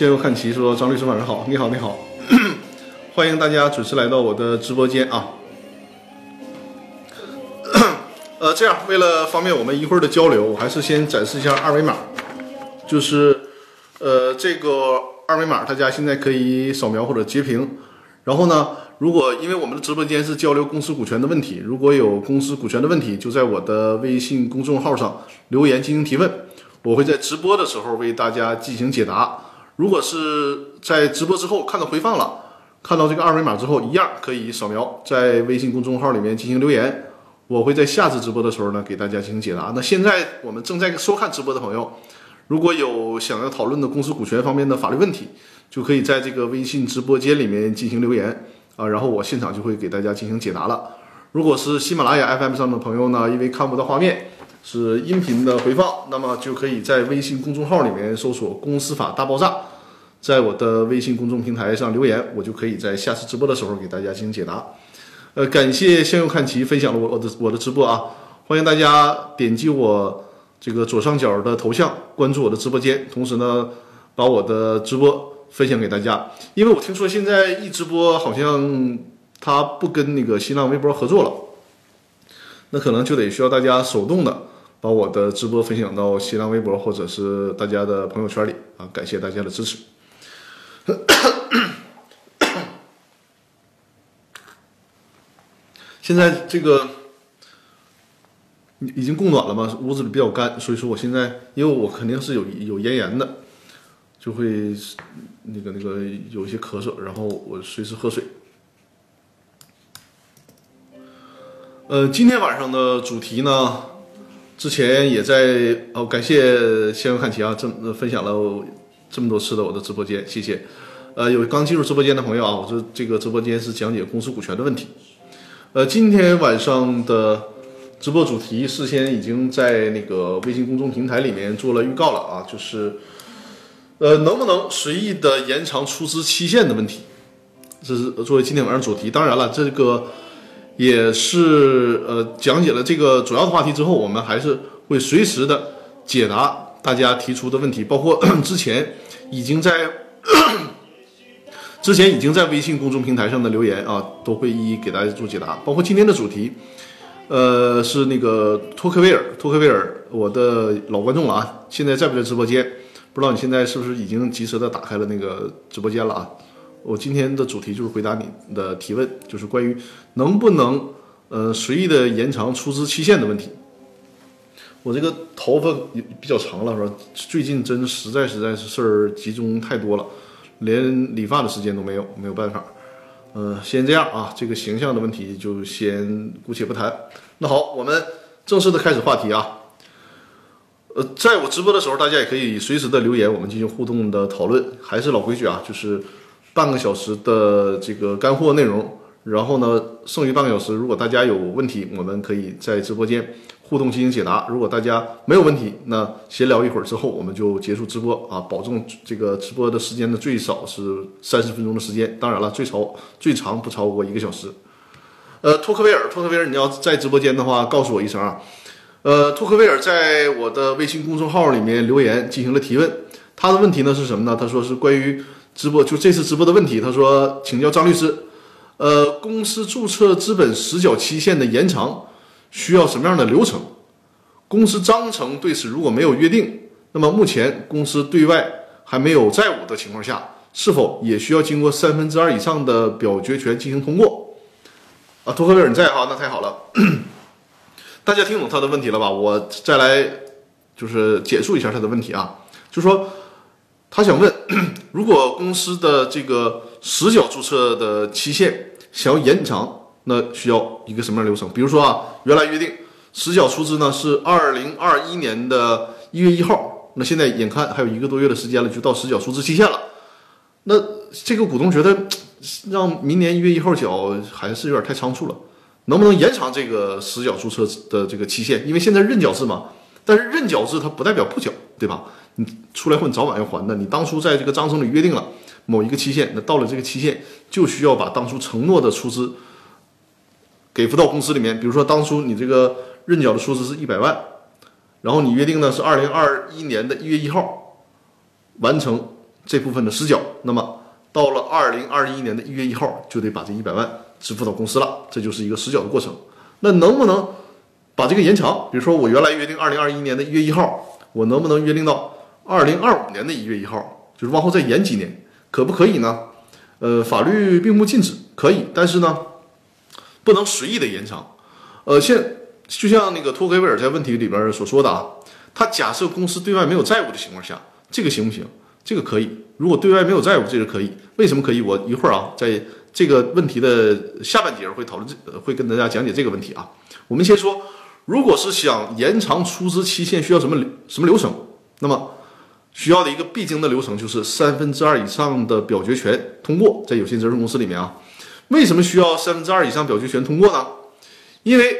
呃，谢右看齐说：“张律师晚上好，你好，你好，欢迎大家准时来到我的直播间啊。呃，这样为了方便我们一会儿的交流，我还是先展示一下二维码，就是呃这个二维码大家现在可以扫描或者截屏，然后呢，如果因为我们的直播间是交流公司股权的问题，如果有公司股权的问题，就在我的微信公众号上留言进行提问，我会在直播的时候为大家进行解答。如果是在直播之后看到回放了，看到这个二维码之后，一样可以扫描，在微信公众号里面进行留言。我会在下次直播的时候呢，给大家进行解答。那现在我们正在收看直播的朋友，如果有想要讨论的公司股权方面的法律问题，就可以在这个微信直播间里面进行留言啊，然后我现场就会给大家进行解答了。如果是喜马拉雅 FM 上的朋友呢，因为看不到画面，是音频的回放，那么就可以在微信公众号里面搜索“公司法大爆炸”，在我的微信公众平台上留言，我就可以在下次直播的时候给大家进行解答。呃，感谢向右看齐分享了我的我的直播啊，欢迎大家点击我这个左上角的头像关注我的直播间，同时呢，把我的直播分享给大家。因为我听说现在一直播好像它不跟那个新浪微博合作了，那可能就得需要大家手动的把我的直播分享到新浪微博或者是大家的朋友圈里啊，感谢大家的支持。现在这个已经供暖了嘛，屋子里比较干，所以说我现在因为我肯定是有有咽炎的，就会那个那个有一些咳嗽，然后我随时喝水。呃，今天晚上的主题呢，之前也在哦，感谢先生看齐啊，这么分享了这么多次的我的直播间，谢谢。呃，有刚进入直播间的朋友啊，我这这个直播间是讲解公司股权的问题。呃，今天晚上的直播主题事先已经在那个微信公众平台里面做了预告了啊，就是呃，能不能随意的延长出资期限的问题，这是作为今天晚上主题。当然了，这个也是呃讲解了这个主要的话题之后，我们还是会随时的解答大家提出的问题，包括 之前已经在。之前已经在微信公众平台上的留言啊，都会一一给大家做解答。包括今天的主题，呃，是那个托克维尔，托克维尔，我的老观众了啊，现在在不在直播间？不知道你现在是不是已经及时的打开了那个直播间了啊？我今天的主题就是回答你的提问，就是关于能不能呃随意的延长出资期限的问题。我这个头发比较长了，是吧？最近真实在实在是事儿集中太多了。连理发的时间都没有，没有办法。嗯，先这样啊，这个形象的问题就先姑且不谈。那好，我们正式的开始话题啊。呃，在我直播的时候，大家也可以随时的留言，我们进行互动的讨论。还是老规矩啊，就是半个小时的这个干货内容。然后呢，剩余半个小时，如果大家有问题，我们可以在直播间。互动进行解答，如果大家没有问题，那闲聊一会儿之后，我们就结束直播啊，保证这个直播的时间呢最少是三十分钟的时间，当然了，最超最长不超过一个小时。呃，托克维尔，托克维尔，你要在直播间的话，告诉我一声啊。呃，托克维尔在我的微信公众号里面留言进行了提问，他的问题呢是什么呢？他说是关于直播，就这次直播的问题。他说，请教张律师，呃，公司注册资本实缴期限的延长。需要什么样的流程？公司章程对此如果没有约定，那么目前公司对外还没有债务的情况下，是否也需要经过三分之二以上的表决权进行通过？啊，托克维尔在哈，那太好了。大家听懂他的问题了吧？我再来就是简述一下他的问题啊，就说他想问，如果公司的这个实缴注册的期限想要延长。那需要一个什么样流程？比如说啊，原来约定实缴出资呢是二零二一年的一月一号，那现在眼看还有一个多月的时间了，就到实缴出资期限了。那这个股东觉得 让明年一月一号缴还是有点太仓促了，能不能延长这个实缴注册的这个期限？因为现在认缴制嘛，但是认缴制它不代表不缴，对吧？你出来混早晚要还的。你当初在这个章程里约定了某一个期限，那到了这个期限就需要把当初承诺的出资。给付到公司里面，比如说当初你这个认缴的出资是一百万，然后你约定呢是二零二一年的一月一号完成这部分的实缴，那么到了二零二一年的一月一号就得把这一百万支付到公司了，这就是一个实缴的过程。那能不能把这个延长？比如说我原来约定二零二一年的一月一号，我能不能约定到二零二五年的一月一号，就是往后再延几年，可不可以呢？呃，法律并不禁止，可以，但是呢，不能随意的延长。呃，现就像那个托克维尔在问题里边所说的啊，他假设公司对外没有债务的情况下，这个行不行？这个可以。如果对外没有债务，这个可以。为什么可以？我一会儿啊，在这个问题的下半节会讨论这，会跟大家讲解这个问题啊。我们先说，如果是想延长出资期限，需要什么流什么流程？那么。需要的一个必经的流程就是三分之二以上的表决权通过，在有限责任公司里面啊，为什么需要三分之二以上表决权通过呢？因为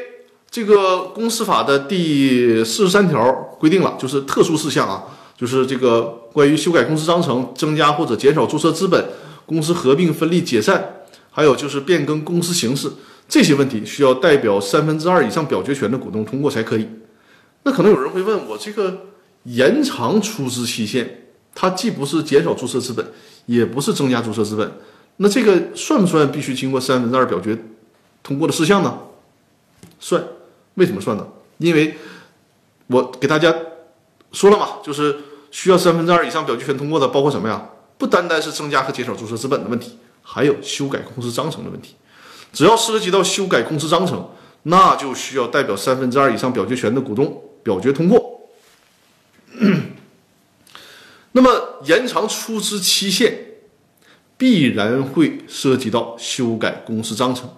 这个公司法的第四十三条规定了，就是特殊事项啊，就是这个关于修改公司章程、增加或者减少注册资本、公司合并、分立、解散，还有就是变更公司形式这些问题，需要代表三分之二以上表决权的股东通过才可以。那可能有人会问我这个。延长出资期限，它既不是减少注册资本，也不是增加注册资本，那这个算不算必须经过三分之二表决通过的事项呢？算，为什么算呢？因为我给大家说了嘛，就是需要三分之二以上表决权通过的，包括什么呀？不单单是增加和减少注册资本的问题，还有修改公司章程的问题。只要涉及到修改公司章程，那就需要代表三分之二以上表决权的股东表决通过。那么延长出资期限，必然会涉及到修改公司章程，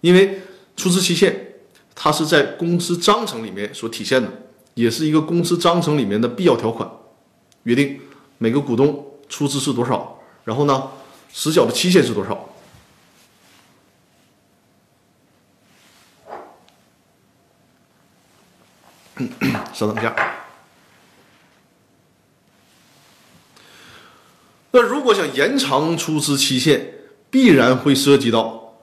因为出资期限它是在公司章程里面所体现的，也是一个公司章程里面的必要条款，约定每个股东出资是多少，然后呢，实缴的期限是多少。稍等一下。那如果想延长出资期限，必然会涉及到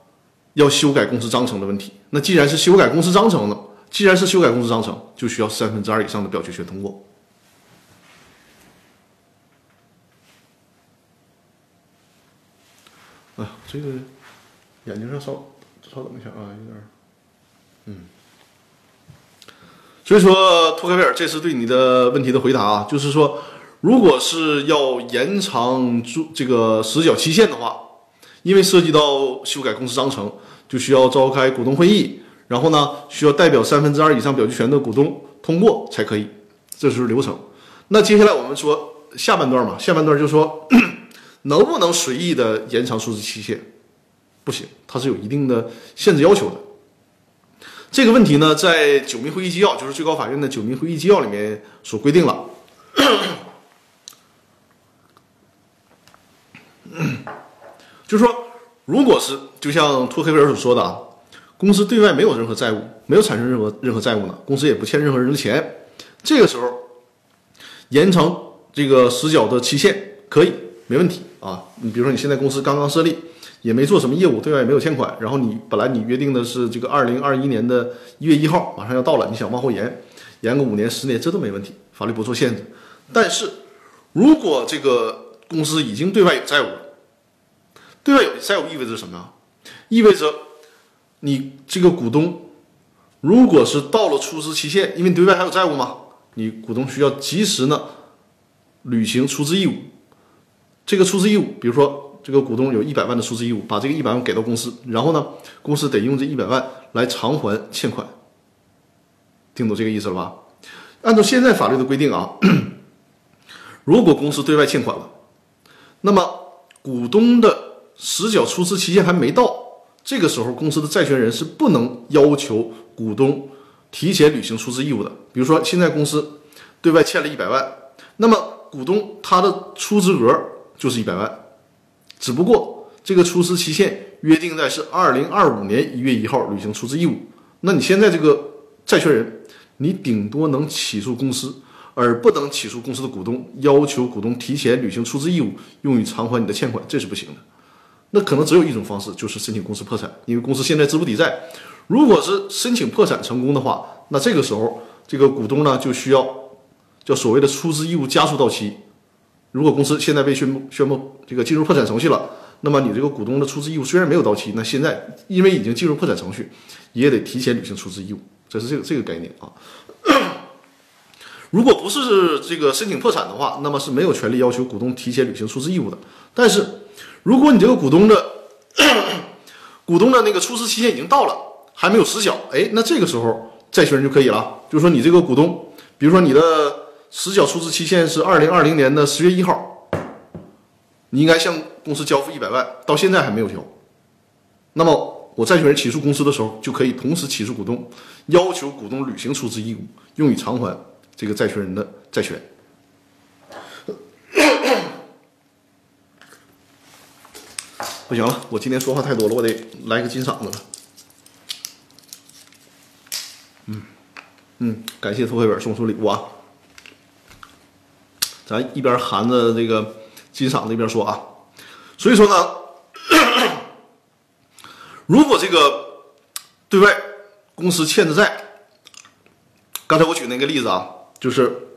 要修改公司章程的问题。那既然是修改公司章程呢，既然是修改公司章程，就需要三分之二以上的表决权通过。哎呀，这个眼睛上稍稍等一下啊，有点，嗯。所以说，托克维尔，这是对你的问题的回答啊，就是说，如果是要延长注这个实缴期限的话，因为涉及到修改公司章程，就需要召开股东会议，然后呢，需要代表三分之二以上表决权的股东通过才可以，这是流程。那接下来我们说下半段嘛，下半段就说 能不能随意的延长出资期限？不行，它是有一定的限制要求的。这个问题呢，在九民会议纪要，就是最高法院的九民会议纪要里面所规定了。就是说，如果是就像托黑尔所说的啊，公司对外没有任何债务，没有产生任何任何债务呢，公司也不欠任何人的钱，这个时候延长这个实缴的期限可以，没问题啊。你比如说，你现在公司刚刚设立。也没做什么业务，对外也没有欠款。然后你本来你约定的是这个二零二一年的一月一号，马上要到了，你想往后延，延个五年、十年，这都没问题，法律不做限制。但是，如果这个公司已经对外有债务了，对外有债务意味着什么？意味着你这个股东，如果是到了出资期限，因为你对外还有债务嘛，你股东需要及时呢履行出资义务。这个出资义务，比如说。这个股东有一百万的出资义务，把这个一百万给到公司，然后呢，公司得用这一百万来偿还欠款。听懂这个意思了吧？按照现在法律的规定啊，如果公司对外欠款了，那么股东的实缴出资期限还没到，这个时候公司的债权人是不能要求股东提前履行出资义务的。比如说，现在公司对外欠了一百万，那么股东他的出资额就是一百万。只不过这个出资期限约定在是二零二五年一月一号履行出资义务，那你现在这个债权人，你顶多能起诉公司，而不能起诉公司的股东，要求股东提前履行出资义务，用于偿还你的欠款，这是不行的。那可能只有一种方式，就是申请公司破产，因为公司现在资不抵债。如果是申请破产成功的话，那这个时候这个股东呢就需要叫所谓的出资义务加速到期，如果公司现在被宣布宣布这个进入破产程序了，那么你这个股东的出资义务虽然没有到期，那现在因为已经进入破产程序，也得提前履行出资义务，这是这个这个概念啊。如果不是这个申请破产的话，那么是没有权利要求股东提前履行出资义务的。但是，如果你这个股东的 股东的那个出资期限已经到了，还没有实缴，哎，那这个时候债权人就可以了，就是说你这个股东，比如说你的实缴出资期限是二零二零年的十月一号，你应该向公司交付一百万，到现在还没有交，那么我债权人起诉公司的时候，就可以同时起诉股东，要求股东履行出资义务，用以偿还。这个债权人的债权，不行了，我今天说话太多了，我得来个金嗓子了。嗯嗯，感谢托黑本送出礼物啊！咱一边含着这个金嗓子一边说啊。所以说呢，如果这个对外公司欠的债，刚才我举那个例子啊。就是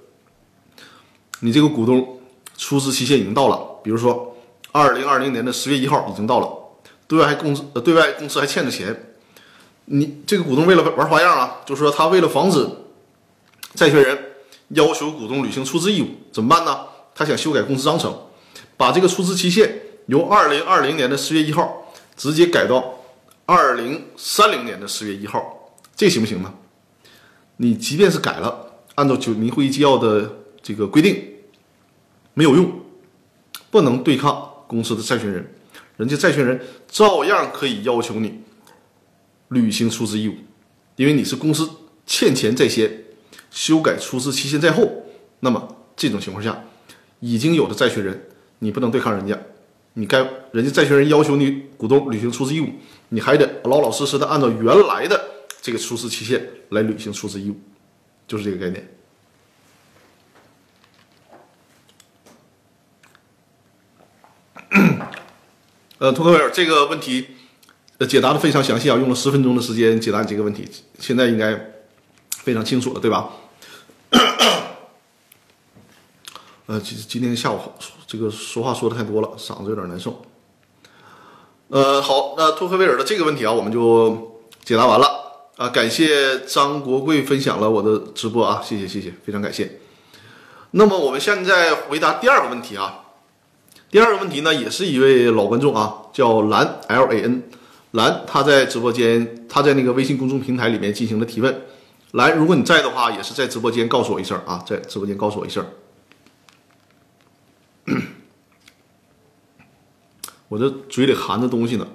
你这个股东出资期限已经到了，比如说二零二零年的十月一号已经到了，对外还公司呃对外公司还欠着钱，你这个股东为了玩花样啊，就是说他为了防止债权人要求股东履行出资义务，怎么办呢？他想修改公司章程，把这个出资期限由二零二零年的十月一号直接改到二零三零年的十月一号，这行不行呢？你即便是改了。按照九民会议纪要的这个规定，没有用，不能对抗公司的债权人，人家债权人照样可以要求你履行出资义务，因为你是公司欠钱在先，修改出资期限在后，那么这种情况下，已经有的债权人，你不能对抗人家，你该人家债权人要求你股东履行出资义务，你还得老老实实的按照原来的这个出资期限来履行出资义务。就是这个概念。呃，托克维尔这个问题，呃，解答的非常详细啊，用了十分钟的时间解答你这个问题，现在应该非常清楚了，对吧？呃，其实今天下午这个说话说的太多了，嗓子有点难受。呃，好，那托克维尔的这个问题啊，我们就解答完了。啊，感谢张国贵分享了我的直播啊，谢谢谢谢，非常感谢。那么我们现在回答第二个问题啊，第二个问题呢，也是一位老观众啊，叫蓝 L A N，蓝他在直播间，他在那个微信公众平台里面进行了提问。蓝，如果你在的话，也是在直播间告诉我一声啊，在直播间告诉我一声。我这嘴里含着东西呢，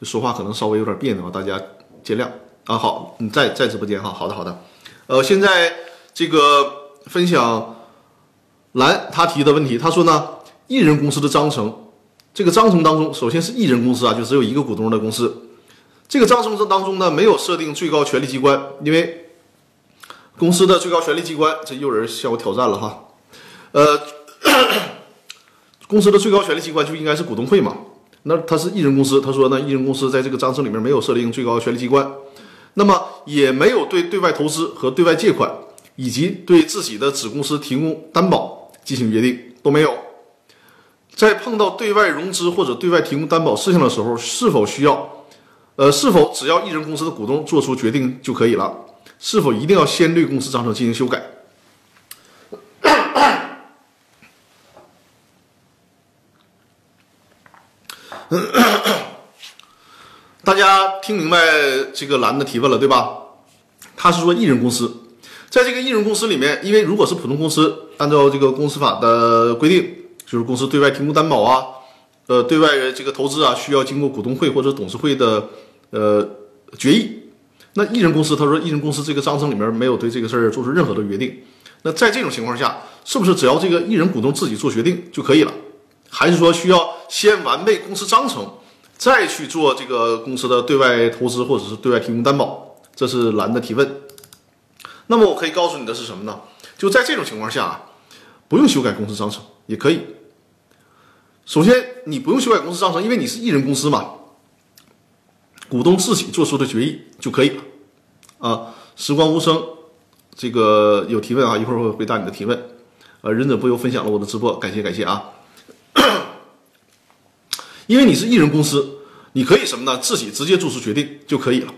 这说话可能稍微有点别扭啊，大家见谅。啊，好，你在在直播间哈，好的好的，呃，现在这个分享蓝他提的问题，他说呢，艺人公司的章程，这个章程当中，首先是艺人公司啊，就只有一个股东的公司，这个章程当中呢，没有设定最高权力机关，因为公司的最高权力机关，这又有人向我挑战了哈，呃，公司的最高权力机关就应该是股东会嘛，那他是艺人公司，他说呢，艺人公司在这个章程里面没有设定最高权力机关。那么也没有对对外投资和对外借款，以及对自己的子公司提供担保进行约定都没有。在碰到对外融资或者对外提供担保事项的时候，是否需要？呃，是否只要艺人公司的股东做出决定就可以了？是否一定要先对公司章程进行修改？大家听明白这个蓝的提问了，对吧？他是说艺人公司，在这个艺人公司里面，因为如果是普通公司，按照这个公司法的规定，就是公司对外提供担保啊，呃，对外这个投资啊，需要经过股东会或者董事会的呃决议。那艺人公司，他说艺人公司这个章程里面没有对这个事儿做出任何的约定。那在这种情况下，是不是只要这个艺人股东自己做决定就可以了？还是说需要先完备公司章程？再去做这个公司的对外投资或者是对外提供担保，这是蓝的提问。那么我可以告诉你的是什么呢？就在这种情况下啊，不用修改公司章程也可以。首先，你不用修改公司章程，因为你是一人公司嘛，股东自己做出的决议就可以了。啊，时光无声，这个有提问啊，一会儿会回答你的提问。呃，忍者不由分享了我的直播，感谢感谢啊！因为你是艺人公司，你可以什么呢？自己直接做出决定就可以了。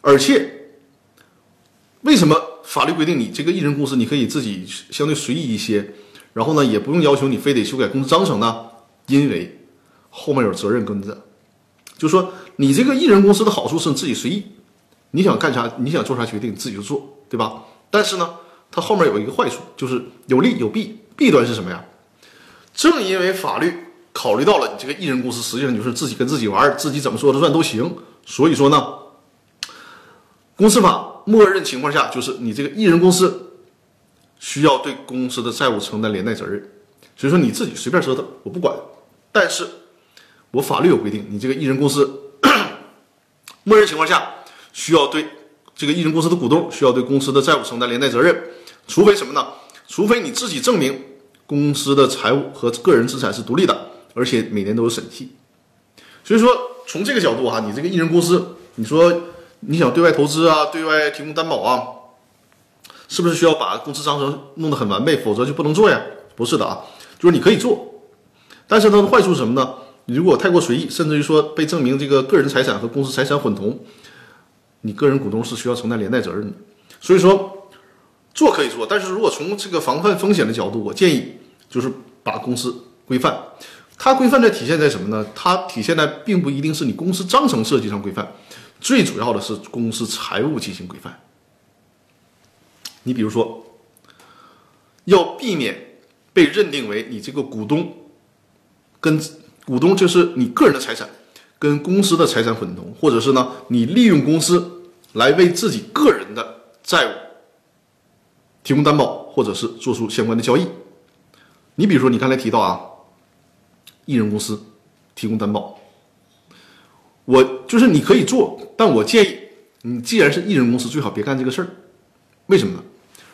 而且，为什么法律规定你这个艺人公司你可以自己相对随意一些，然后呢，也不用要求你非得修改公司章程呢？因为后面有责任跟着，就说你这个艺人公司的好处是你自己随意，你想干啥，你想做啥决定你自己就做，对吧？但是呢，它后面有一个坏处，就是有利有弊。弊端是什么呀？正因为法律考虑到了你这个艺人公司实际上就是自己跟自己玩，自己怎么说的算都行，所以说呢，公司法默认情况下就是你这个艺人公司需要对公司的债务承担连带责任，所以说你自己随便折腾我不管，但是我法律有规定，你这个艺人公司 默认情况下需要对。这个艺人公司的股东需要对公司的债务承担连带责任，除非什么呢？除非你自己证明公司的财务和个人资产是独立的，而且每年都有审计。所以说，从这个角度哈，你这个艺人公司，你说你想对外投资啊，对外提供担保啊，是不是需要把公司章程弄得很完备？否则就不能做呀？不是的啊，就是你可以做，但是它的坏处是什么呢？你如果太过随意，甚至于说被证明这个个人财产和公司财产混同。你个人股东是需要承担连带责任的，所以说做可以做，但是如果从这个防范风险的角度，我建议就是把公司规范。它规范的体现在什么呢？它体现在并不一定是你公司章程设计上规范，最主要的是公司财务进行规范。你比如说，要避免被认定为你这个股东跟股东就是你个人的财产。跟公司的财产混同，或者是呢，你利用公司来为自己个人的债务提供担保，或者是做出相关的交易。你比如说，你刚才提到啊，艺人公司提供担保，我就是你可以做，但我建议你既然是艺人公司，最好别干这个事儿。为什么呢？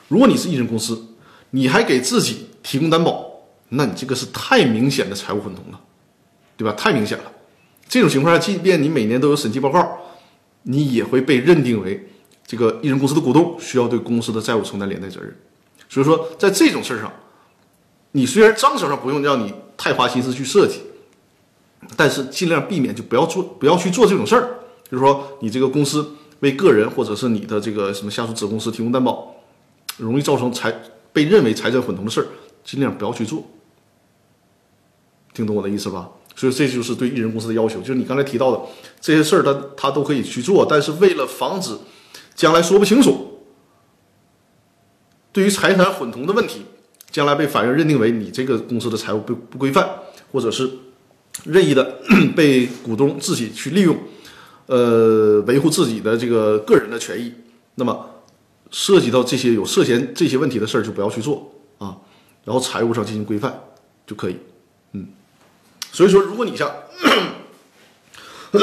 如果你是艺人公司，你还给自己提供担保，那你这个是太明显的财务混同了，对吧？太明显了。这种情况下，即便你每年都有审计报告，你也会被认定为这个艺人公司的股东，需要对公司的债务承担连带责任。所以说，在这种事儿上，你虽然章程上不用让你太花心思去设计，但是尽量避免就不要做，不要去做这种事儿。就是说，你这个公司为个人或者是你的这个什么下属子公司提供担保，容易造成财被认为财产混同的事儿，尽量不要去做。听懂我的意思吧？所以这就是对艺人公司的要求，就是你刚才提到的这些事儿，他他都可以去做，但是为了防止将来说不清楚，对于财产混同的问题，将来被法院认定为你这个公司的财务不不规范，或者是任意的 被股东自己去利用，呃，维护自己的这个个人的权益，那么涉及到这些有涉嫌这些问题的事儿，就不要去做啊，然后财务上进行规范就可以。嗯所以说，如果你想，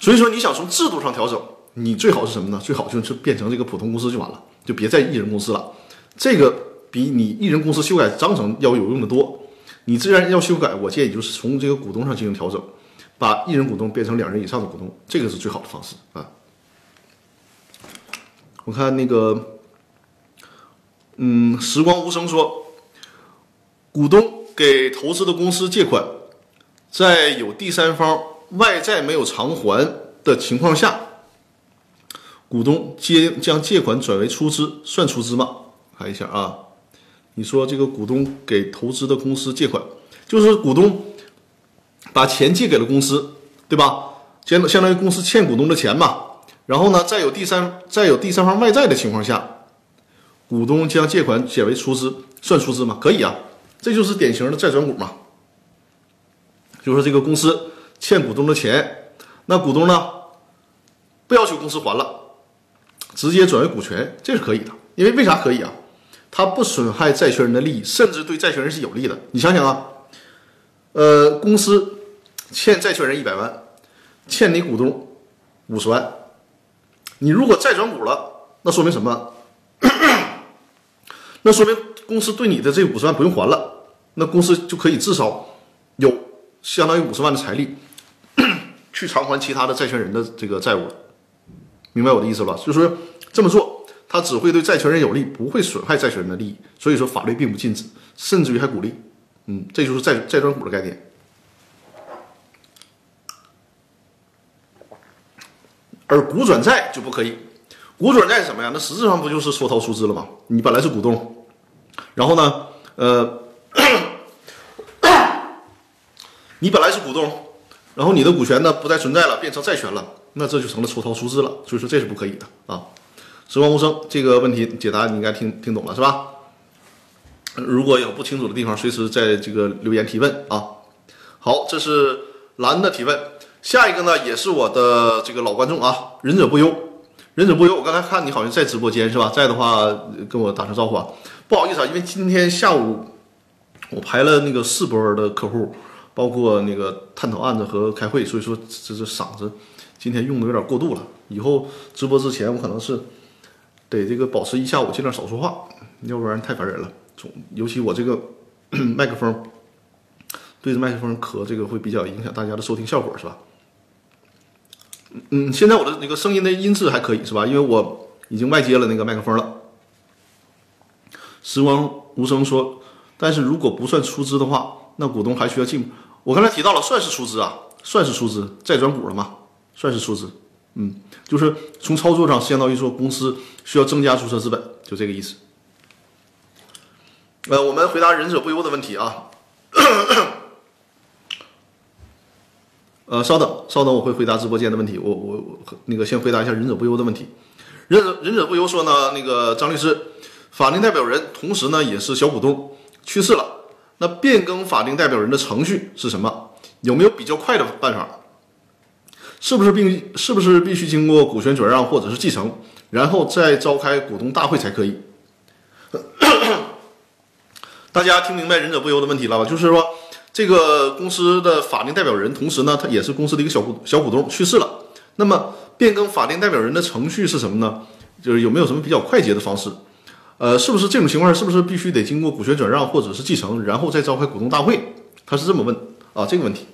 所以说你想从制度上调整，你最好是什么呢？最好就是变成这个普通公司就完了，就别在艺人公司了。这个比你艺人公司修改章程要有用的多。你既然要修改，我建议就是从这个股东上进行调整，把一人股东变成两人以上的股东，这个是最好的方式啊。我看那个，嗯，时光无声说，股东。给投资的公司借款，在有第三方外债没有偿还的情况下，股东接将借款转为出资，算出资吗？看一下啊，你说这个股东给投资的公司借款，就是股东把钱借给了公司，对吧？相相当于公司欠股东的钱嘛。然后呢，在有第三在有第三方外债的情况下，股东将借款减为出资，算出资吗？可以啊。这就是典型的债转股嘛，就是这个公司欠股东的钱，那股东呢不要求公司还了，直接转为股权，这是可以的。因为为啥可以啊？它不损害债权人的利益，甚至对债权人是有利的。你想想啊，呃，公司欠债权人一百万，欠你股东五十万，你如果债转股了，那说明什么？那说明公司对你的这五十万不用还了。那公司就可以至少有相当于五十万的财力 去偿还其他的债权人的这个债务，明白我的意思吧？就是这么做，它只会对债权人有利，不会损害债权人的利益。所以说法律并不禁止，甚至于还鼓励。嗯，这就是债债转股的概念。而股转债就不可以，股转债是什么呀？那实质上不就是缩逃出资了吗？你本来是股东，然后呢，呃，你本来是股东，然后你的股权呢不再存在了，变成债权了，那这就成了抽逃出资了。所以说这是不可以的啊。时光无声，这个问题解答你应该听听懂了是吧？如果有不清楚的地方，随时在这个留言提问啊。好，这是蓝的提问。下一个呢，也是我的这个老观众啊，忍者不忧，忍者不忧。我刚才看你好像在直播间是吧？在的话跟我打声招呼啊。不好意思啊，因为今天下午我排了那个四波的客户，包括那个探讨案子和开会，所以说这这嗓子今天用的有点过度了。以后直播之前我可能是得这个保持一下午尽量少说话，要不然太烦人了。总尤其我这个 麦克风对着麦克风咳，这个会比较影响大家的收听效果，是吧？嗯，现在我的那个声音的音质还可以是吧？因为我已经外接了那个麦克风了。时光无声说，但是如果不算出资的话，那股东还需要进。我刚才提到了，算是出资啊，算是出资，再转股了嘛，算是出资。嗯，就是从操作上相当于说公司需要增加注册资本，就这个意思。呃，我们回答忍者不忧的问题啊。呃，稍等，稍等，我会回答直播间的问题。我我我那个先回答一下忍者不忧的问题。忍者忍者不忧说呢，那个张律师，法定代表人同时呢也是小股东去世了，那变更法定代表人的程序是什么？有没有比较快的办法？是不是并是不是必须经过股权转让或者是继承，然后再召开股东大会才可以？大家听明白忍者不忧的问题了吧？就是说。这个公司的法定代表人，同时呢，他也是公司的一个小股小股东去世了。那么变更法定代表人的程序是什么呢？就是有没有什么比较快捷的方式？呃，是不是这种情况是不是必须得经过股权转让或者是继承，然后再召开股东大会？他是这么问啊，这个问题，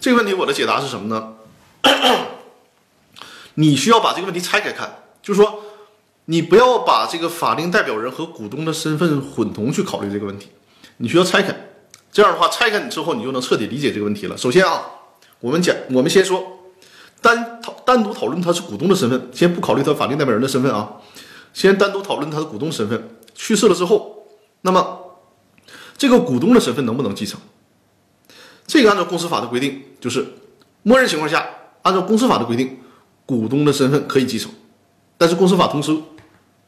这个问题我的解答是什么呢？你需要把这个问题拆开看，就是说，你不要把这个法定代表人和股东的身份混同去考虑这个问题，你需要拆开。这样的话，拆开你之后，你就能彻底理解这个问题了。首先啊，我们讲，我们先说单讨单独讨论他是股东的身份，先不考虑他法定代表人的身份啊，先单独讨论他的股东身份。去世了之后，那么这个股东的身份能不能继承？这个按照公司法的规定，就是默认情况下，按照公司法的规定，股东的身份可以继承。但是公司法同时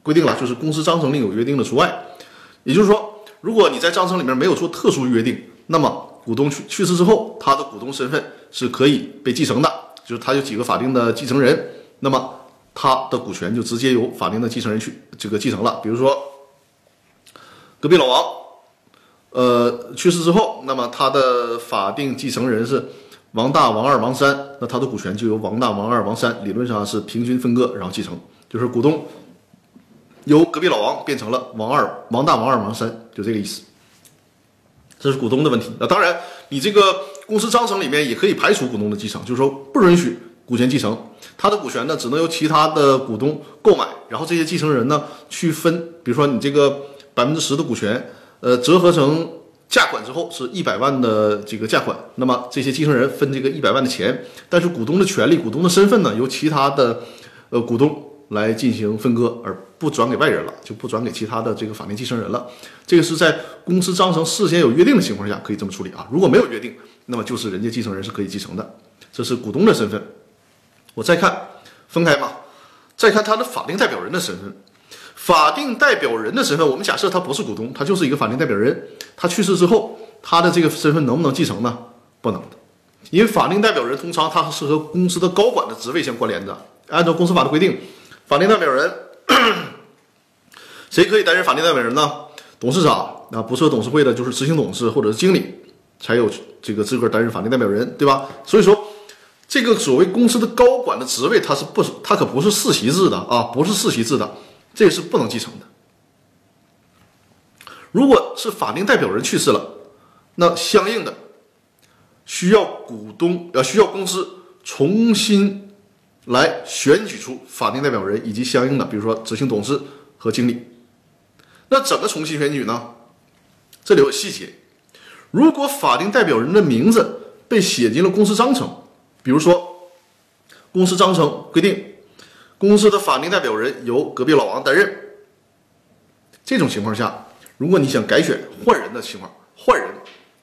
规定了，就是公司章程另有约定的除外，也就是说。如果你在章程里面没有做特殊约定，那么股东去去世之后，他的股东身份是可以被继承的，就是他有几个法定的继承人，那么他的股权就直接由法定的继承人去这个继承了。比如说，隔壁老王，呃，去世之后，那么他的法定继承人是王大、王二、王三，那他的股权就由王大、王二、王三理论上是平均分割，然后继承，就是股东。由隔壁老王变成了王二、王大、王二、王三，就这个意思。这是股东的问题。那当然，你这个公司章程里面也可以排除股东的继承，就是说不允许股权继承。他的股权呢，只能由其他的股东购买，然后这些继承人呢去分。比如说你这个百分之十的股权，呃，折合成价款之后是一百万的这个价款，那么这些继承人分这个一百万的钱。但是股东的权利、股东的身份呢，由其他的呃股东。来进行分割，而不转给外人了，就不转给其他的这个法定继承人了。这个是在公司章程事先有约定的情况下可以这么处理啊。如果没有约定，那么就是人家继承人是可以继承的。这是股东的身份。我再看分开嘛，再看他的法定代表人的身份。法定代表人的身份，我们假设他不是股东，他就是一个法定代表人。他去世之后，他的这个身份能不能继承呢？不能的，因为法定代表人通常他是和公司的高管的职位相关联的。按照公司法的规定。法定代表人，谁可以担任法定代表人呢？董事长啊，不设董事会的，就是执行董事或者是经理，才有这个资格担任法定代表人，对吧？所以说，这个所谓公司的高管的职位，它是不，它可不是世袭制的啊，不是世袭制的，这个是不能继承的。如果是法定代表人去世了，那相应的需要股东，呃，需要公司重新。来选举出法定代表人以及相应的，比如说执行董事和经理。那怎么重新选举呢？这里有细节。如果法定代表人的名字被写进了公司章程，比如说公司章程规定公司的法定代表人由隔壁老王担任，这种情况下，如果你想改选换人的情况，换人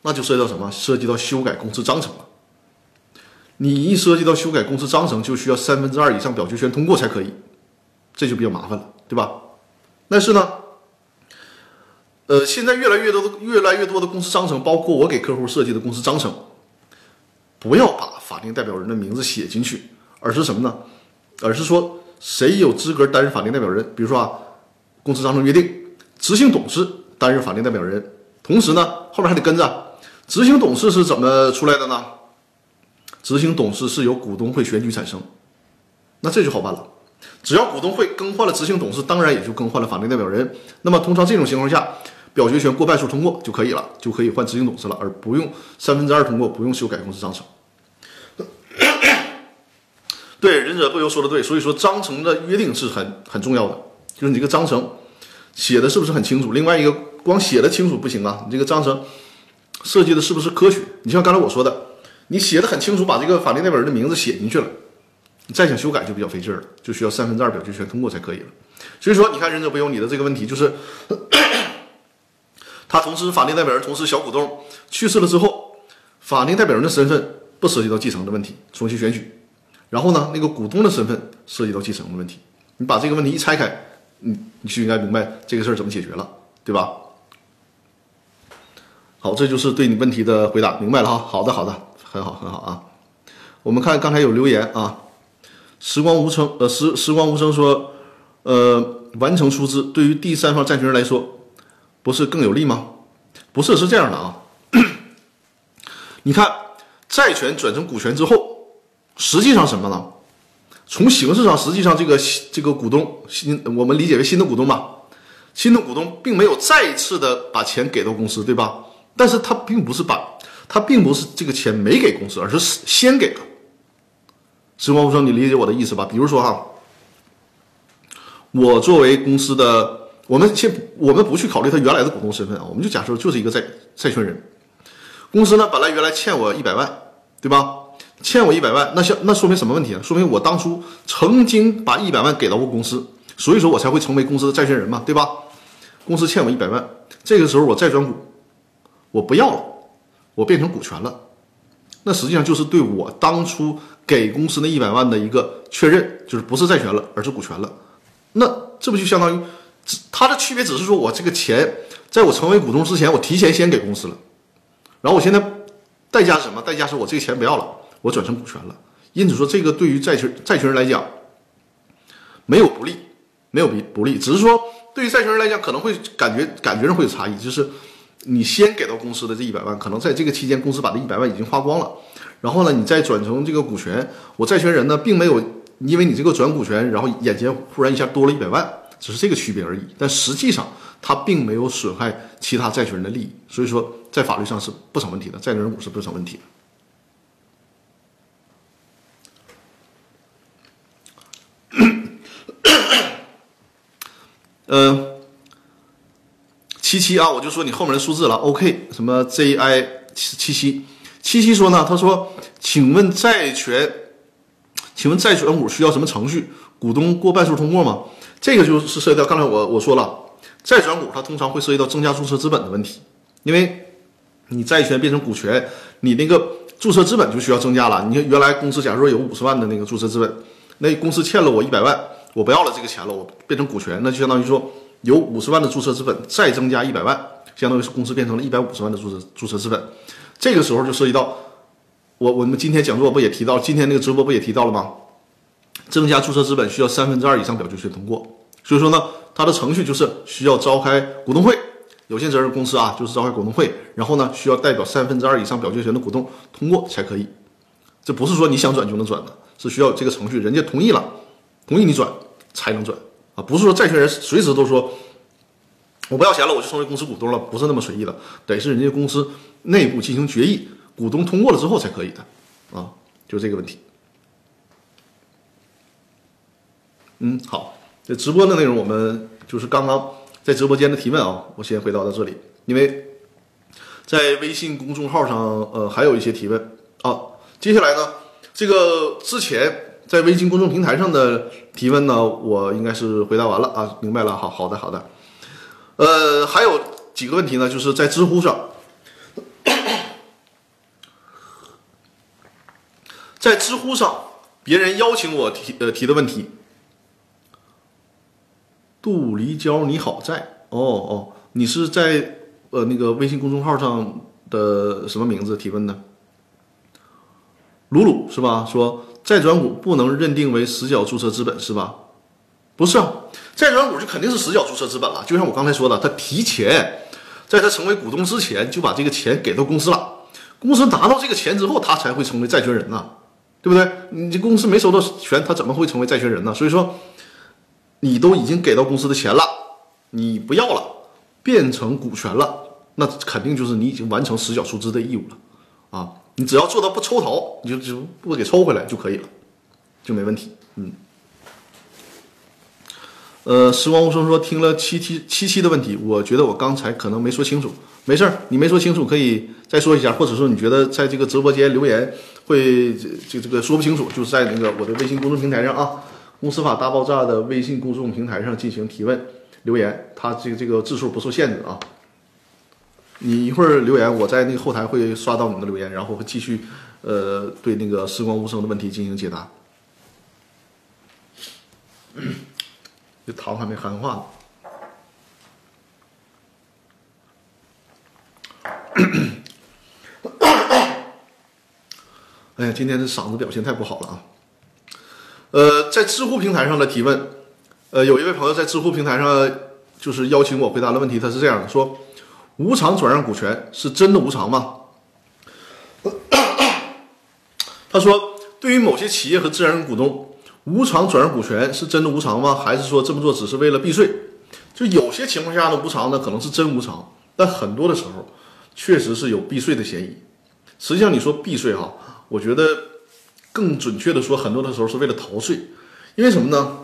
那就涉及到什么？涉及到修改公司章程了。你一涉及到修改公司章程，就需要三分之二以上表决权通过才可以，这就比较麻烦了，对吧？但是呢，呃，现在越来越多的越来越多的公司章程，包括我给客户设计的公司章程，不要把法定代表人的名字写进去，而是什么呢？而是说谁有资格担任法定代表人？比如说啊，公司章程约定，执行董事担任法定代表人，同时呢，后面还得跟着执行董事是怎么出来的呢？执行董事是由股东会选举产生，那这就好办了。只要股东会更换了执行董事，当然也就更换了法定代表人。那么通常这种情况下，表决权过半数通过就可以了，就可以换执行董事了，而不用三分之二通过，不用修改公司章程。对，忍者不由说的对，所以说章程的约定是很很重要的，就是你这个章程写的是不是很清楚？另外一个，光写的清楚不行啊，你这个章程设计的是不是科学？你像刚才我说的。你写的很清楚，把这个法定代表人的名字写进去了，你再想修改就比较费劲了，就需要三分之二表决权通过才可以了。所以说，你看忍者不由你的这个问题，就是 他同时法定代表人，同时小股东去世了之后，法定代表人的身份不涉及到继承的问题，重新选举，然后呢，那个股东的身份涉及到继承的问题，你把这个问题一拆开，你你就应该明白这个事儿怎么解决了，对吧？好，这就是对你问题的回答，明白了哈。好的，好的。很好，很好啊！我们看刚才有留言啊，时光无声，呃，时时光无声说，呃，完成出资对于第三方债权人来说，不是更有利吗？不是，是这样的啊。你看，债权转成股权之后，实际上什么呢？从形式上，实际上这个这个股东新，我们理解为新的股东吧，新的股东并没有再一次的把钱给到公司，对吧？但是他并不是把。他并不是这个钱没给公司，而是先给了。时光无声，你理解我的意思吧？比如说哈，我作为公司的，我们先我们不去考虑他原来的股东身份啊，我们就假设就是一个债债权人。公司呢本来原来欠我一百万，对吧？欠我一百万，那像那说明什么问题啊？说明我当初曾经把一百万给到过公司，所以说我才会成为公司的债权人嘛，对吧？公司欠我一百万，这个时候我再转股，我不要了。我变成股权了，那实际上就是对我当初给公司那一百万的一个确认，就是不是债权了，而是股权了。那这不就相当于，它的区别只是说我这个钱在我成为股东之前，我提前先给公司了，然后我现在代价是什么？代价是我这个钱不要了，我转成股权了。因此说，这个对于债权债权人来讲没有不利，没有不不利，只是说对于债权人来讲可能会感觉感觉上会有差异，就是。你先给到公司的这一百万，可能在这个期间，公司把这一百万已经花光了。然后呢，你再转成这个股权，我债权人呢，并没有因为你这个转股权，然后眼前忽然一下多了一百万，只是这个区别而已。但实际上，它并没有损害其他债权人的利益，所以说在法律上是不成问题的，债权人股是不成问题的。嗯。七七啊，我就说你后面的数字了。OK，什么 ZI 七七七七说呢？他说，请问债权，请问债权股需要什么程序？股东过半数通过吗？这个就是涉及到刚才我我说了，债权股它通常会涉及到增加注册资本的问题，因为你债权变成股权，你那个注册资本就需要增加了。你原来公司假如说有五十万的那个注册资本，那公司欠了我一百万，我不要了这个钱了，我变成股权，那就相当于说。有五十万的注册资本，再增加一百万，相当于是公司变成了一百五十万的注册注册资本。这个时候就涉及到我我们今天讲座不也提到，今天那个直播不也提到了吗？增加注册资本需要三分之二以上表决权通过。所以说呢，它的程序就是需要召开股东会，有限责任公司啊，就是召开股东会，然后呢需要代表三分之二以上表决权的股东通过才可以。这不是说你想转就能转的，是需要这个程序，人家同意了，同意你转才能转。啊，不是说债权人随时都说我不要钱了，我就成为公司股东了，不是那么随意的，得是人家公司内部进行决议，股东通过了之后才可以的，啊，就这个问题。嗯，好，这直播的内容我们就是刚刚在直播间的提问啊，我先回答到这里，因为在微信公众号上呃还有一些提问。啊，接下来呢，这个之前在微信公众平台上的提问呢，我应该是回答完了啊，明白了，好好的好的，呃，还有几个问题呢，就是在知乎上，在知乎上别人邀请我提呃提的问题。杜黎娇，你好在哦哦，你是在呃那个微信公众号上的什么名字提问呢？鲁鲁是吧？说债转股不能认定为实缴注册资本是吧？不是啊，债转股就肯定是实缴注册资本了。就像我刚才说的，他提前在他成为股东之前就把这个钱给到公司了，公司拿到这个钱之后，他才会成为债权人呐，对不对？你这公司没收到钱，他怎么会成为债权人呢？所以说。你都已经给到公司的钱了，你不要了，变成股权了，那肯定就是你已经完成实缴出资的义务了，啊，你只要做到不抽逃，你就就不给抽回来就可以了，就没问题。嗯，呃，时光无声说听了七七七七的问题，我觉得我刚才可能没说清楚，没事儿，你没说清楚可以再说一下，或者说你觉得在这个直播间留言会这这个说不清楚，就是在那个我的微信公众平台上啊。公司法大爆炸的微信公众平台上进行提问留言，它这个这个字数不受限制啊。你一会儿留言，我在那个后台会刷到你的留言，然后会继续呃对那个时光无声的问题进行解答。这糖还没含化呢。哎呀，今天这嗓子表现太不好了啊！呃，在知乎平台上的提问，呃，有一位朋友在知乎平台上就是邀请我回答的问题，他是这样的说：无偿转让股权是真的无偿吗？他说，对于某些企业和自然人股东，无偿转让股权是真的无偿吗？还是说这么做只是为了避税？就有些情况下的无偿呢，可能是真无偿，但很多的时候确实是有避税的嫌疑。实际上，你说避税哈，我觉得。更准确的说，很多的时候是为了逃税，因为什么呢？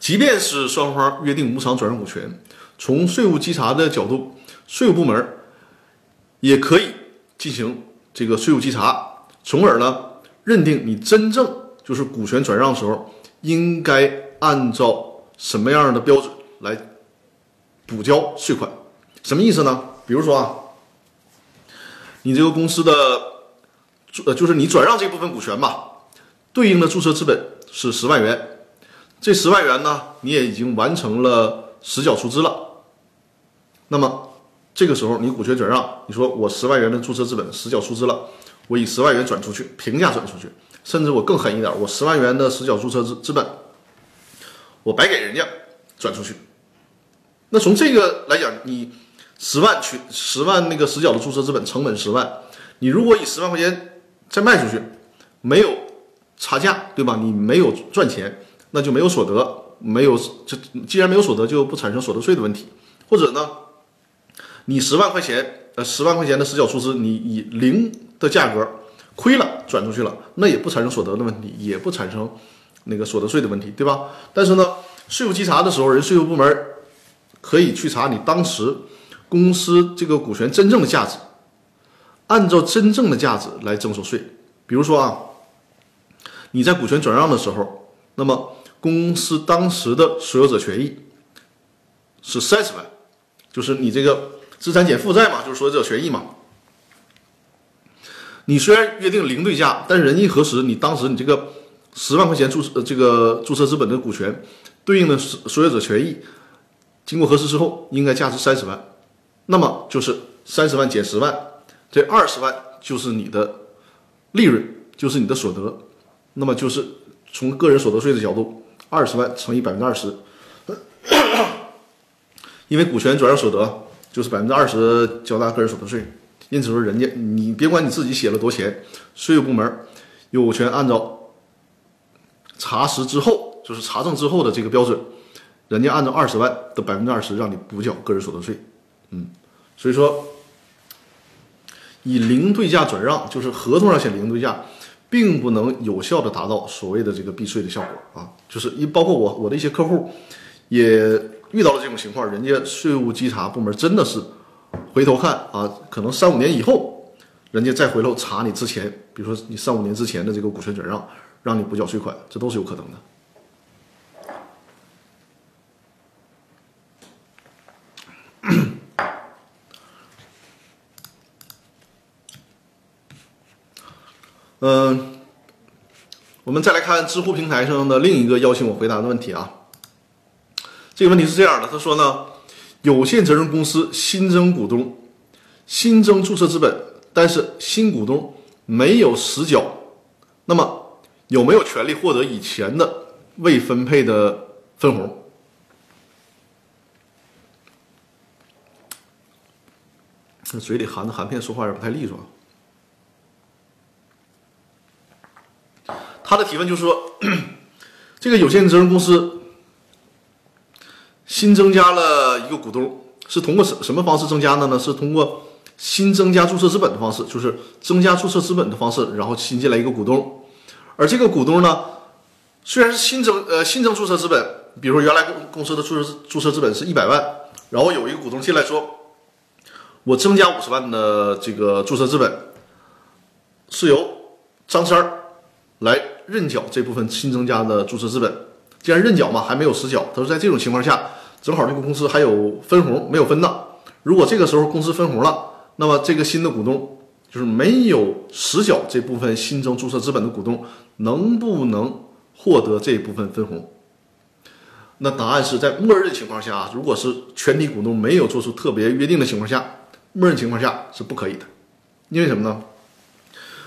即便是双方约定无偿转让股权，从税务稽查的角度，税务部门也可以进行这个税务稽查，从而呢认定你真正就是股权转让的时候应该按照什么样的标准来补交税款。什么意思呢？比如说啊，你这个公司的。呃，就是你转让这部分股权吧，对应的注册资本是十万元，这十万元呢，你也已经完成了实缴出资了。那么这个时候你股权转让，你说我十万元的注册资本实缴出资了，我以十万元转出去，平价转出去，甚至我更狠一点，我十万元的实缴注册资资本，我白给人家转出去。那从这个来讲，你十万去十万那个实缴的注册资本成本十万，你如果以十万块钱。再卖出去，没有差价，对吧？你没有赚钱，那就没有所得，没有这既然没有所得，就不产生所得税的问题。或者呢，你十万块钱，呃，十万块钱的实缴出资，你以零的价格亏了转出去了，那也不产生所得的问题，也不产生那个所得税的问题，对吧？但是呢，税务稽查的时候，人税务部门可以去查你当时公司这个股权真正的价值。按照真正的价值来征收税，比如说啊，你在股权转让的时候，那么公司当时的所有者权益是三十万，就是你这个资产减负债嘛，就是所有者权益嘛。你虽然约定零对价，但是人一核实，你当时你这个十万块钱注这个注册资本的股权对应的所所有者权益，经过核实之后应该价值三十万，那么就是三十万减十万。这二十万就是你的利润，就是你的所得，那么就是从个人所得税的角度，二十万乘以百分之二十，因为股权转让所得就是百分之二十交纳个人所得税，因此说人家你别管你自己写了多钱，税务部门有权按照查实之后，就是查证之后的这个标准，人家按照二十万的百分之二十让你补缴个人所得税，嗯，所以说。以零对价转让，就是合同上写零对价，并不能有效的达到所谓的这个避税的效果啊。就是一包括我我的一些客户也遇到了这种情况，人家税务稽查部门真的是回头看啊，可能三五年以后，人家再回头查你之前，比如说你三五年之前的这个股权转让，让你补缴税款，这都是有可能的。嗯，我们再来看知乎平台上的另一个邀请我回答的问题啊。这个问题是这样的，他说呢，有限责任公司新增股东，新增注册资本，但是新股东没有实缴，那么有没有权利获得以前的未分配的分红？这嘴里含着含片，说话也不太利索。他的提问就是说，这个有限责任公司新增加了一个股东，是通过什什么方式增加的呢？是通过新增加注册资本的方式，就是增加注册资本的方式，然后新进来一个股东。而这个股东呢，虽然是新增呃新增注册资本，比如说原来公公司的注册注册资本是一百万，然后有一个股东进来说，我增加五十万的这个注册资本，是由张三儿来。认缴这部分新增加的注册资本，既然认缴嘛，还没有实缴。他说，在这种情况下，正好这个公司还有分红没有分呢。如果这个时候公司分红了，那么这个新的股东就是没有实缴这部分新增注册资本的股东，能不能获得这部分分红？那答案是在默认情况下，如果是全体股东没有做出特别约定的情况下，默认情况下是不可以的。因为什么呢？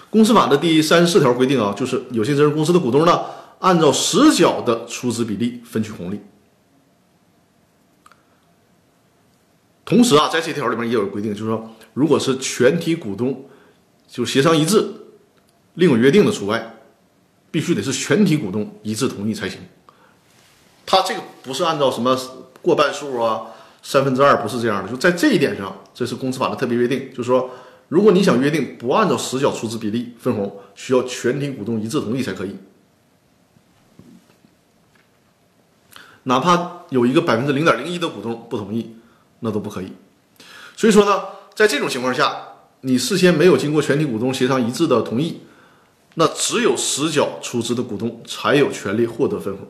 公司法的第三十四条规定啊，就是有限责任公司的股东呢，按照实缴的出资比例分取红利。同时啊，在这条里面也有规定，就是说，如果是全体股东就协商一致，另有约定的除外，必须得是全体股东一致同意才行。他这个不是按照什么过半数啊、三分之二，不是这样的。就在这一点上，这是公司法的特别约定，就是说。如果你想约定不按照实缴出资比例分红，需要全体股东一致同意才可以。哪怕有一个百分之零点零一的股东不同意，那都不可以。所以说呢，在这种情况下，你事先没有经过全体股东协商一致的同意，那只有实缴出资的股东才有权利获得分红。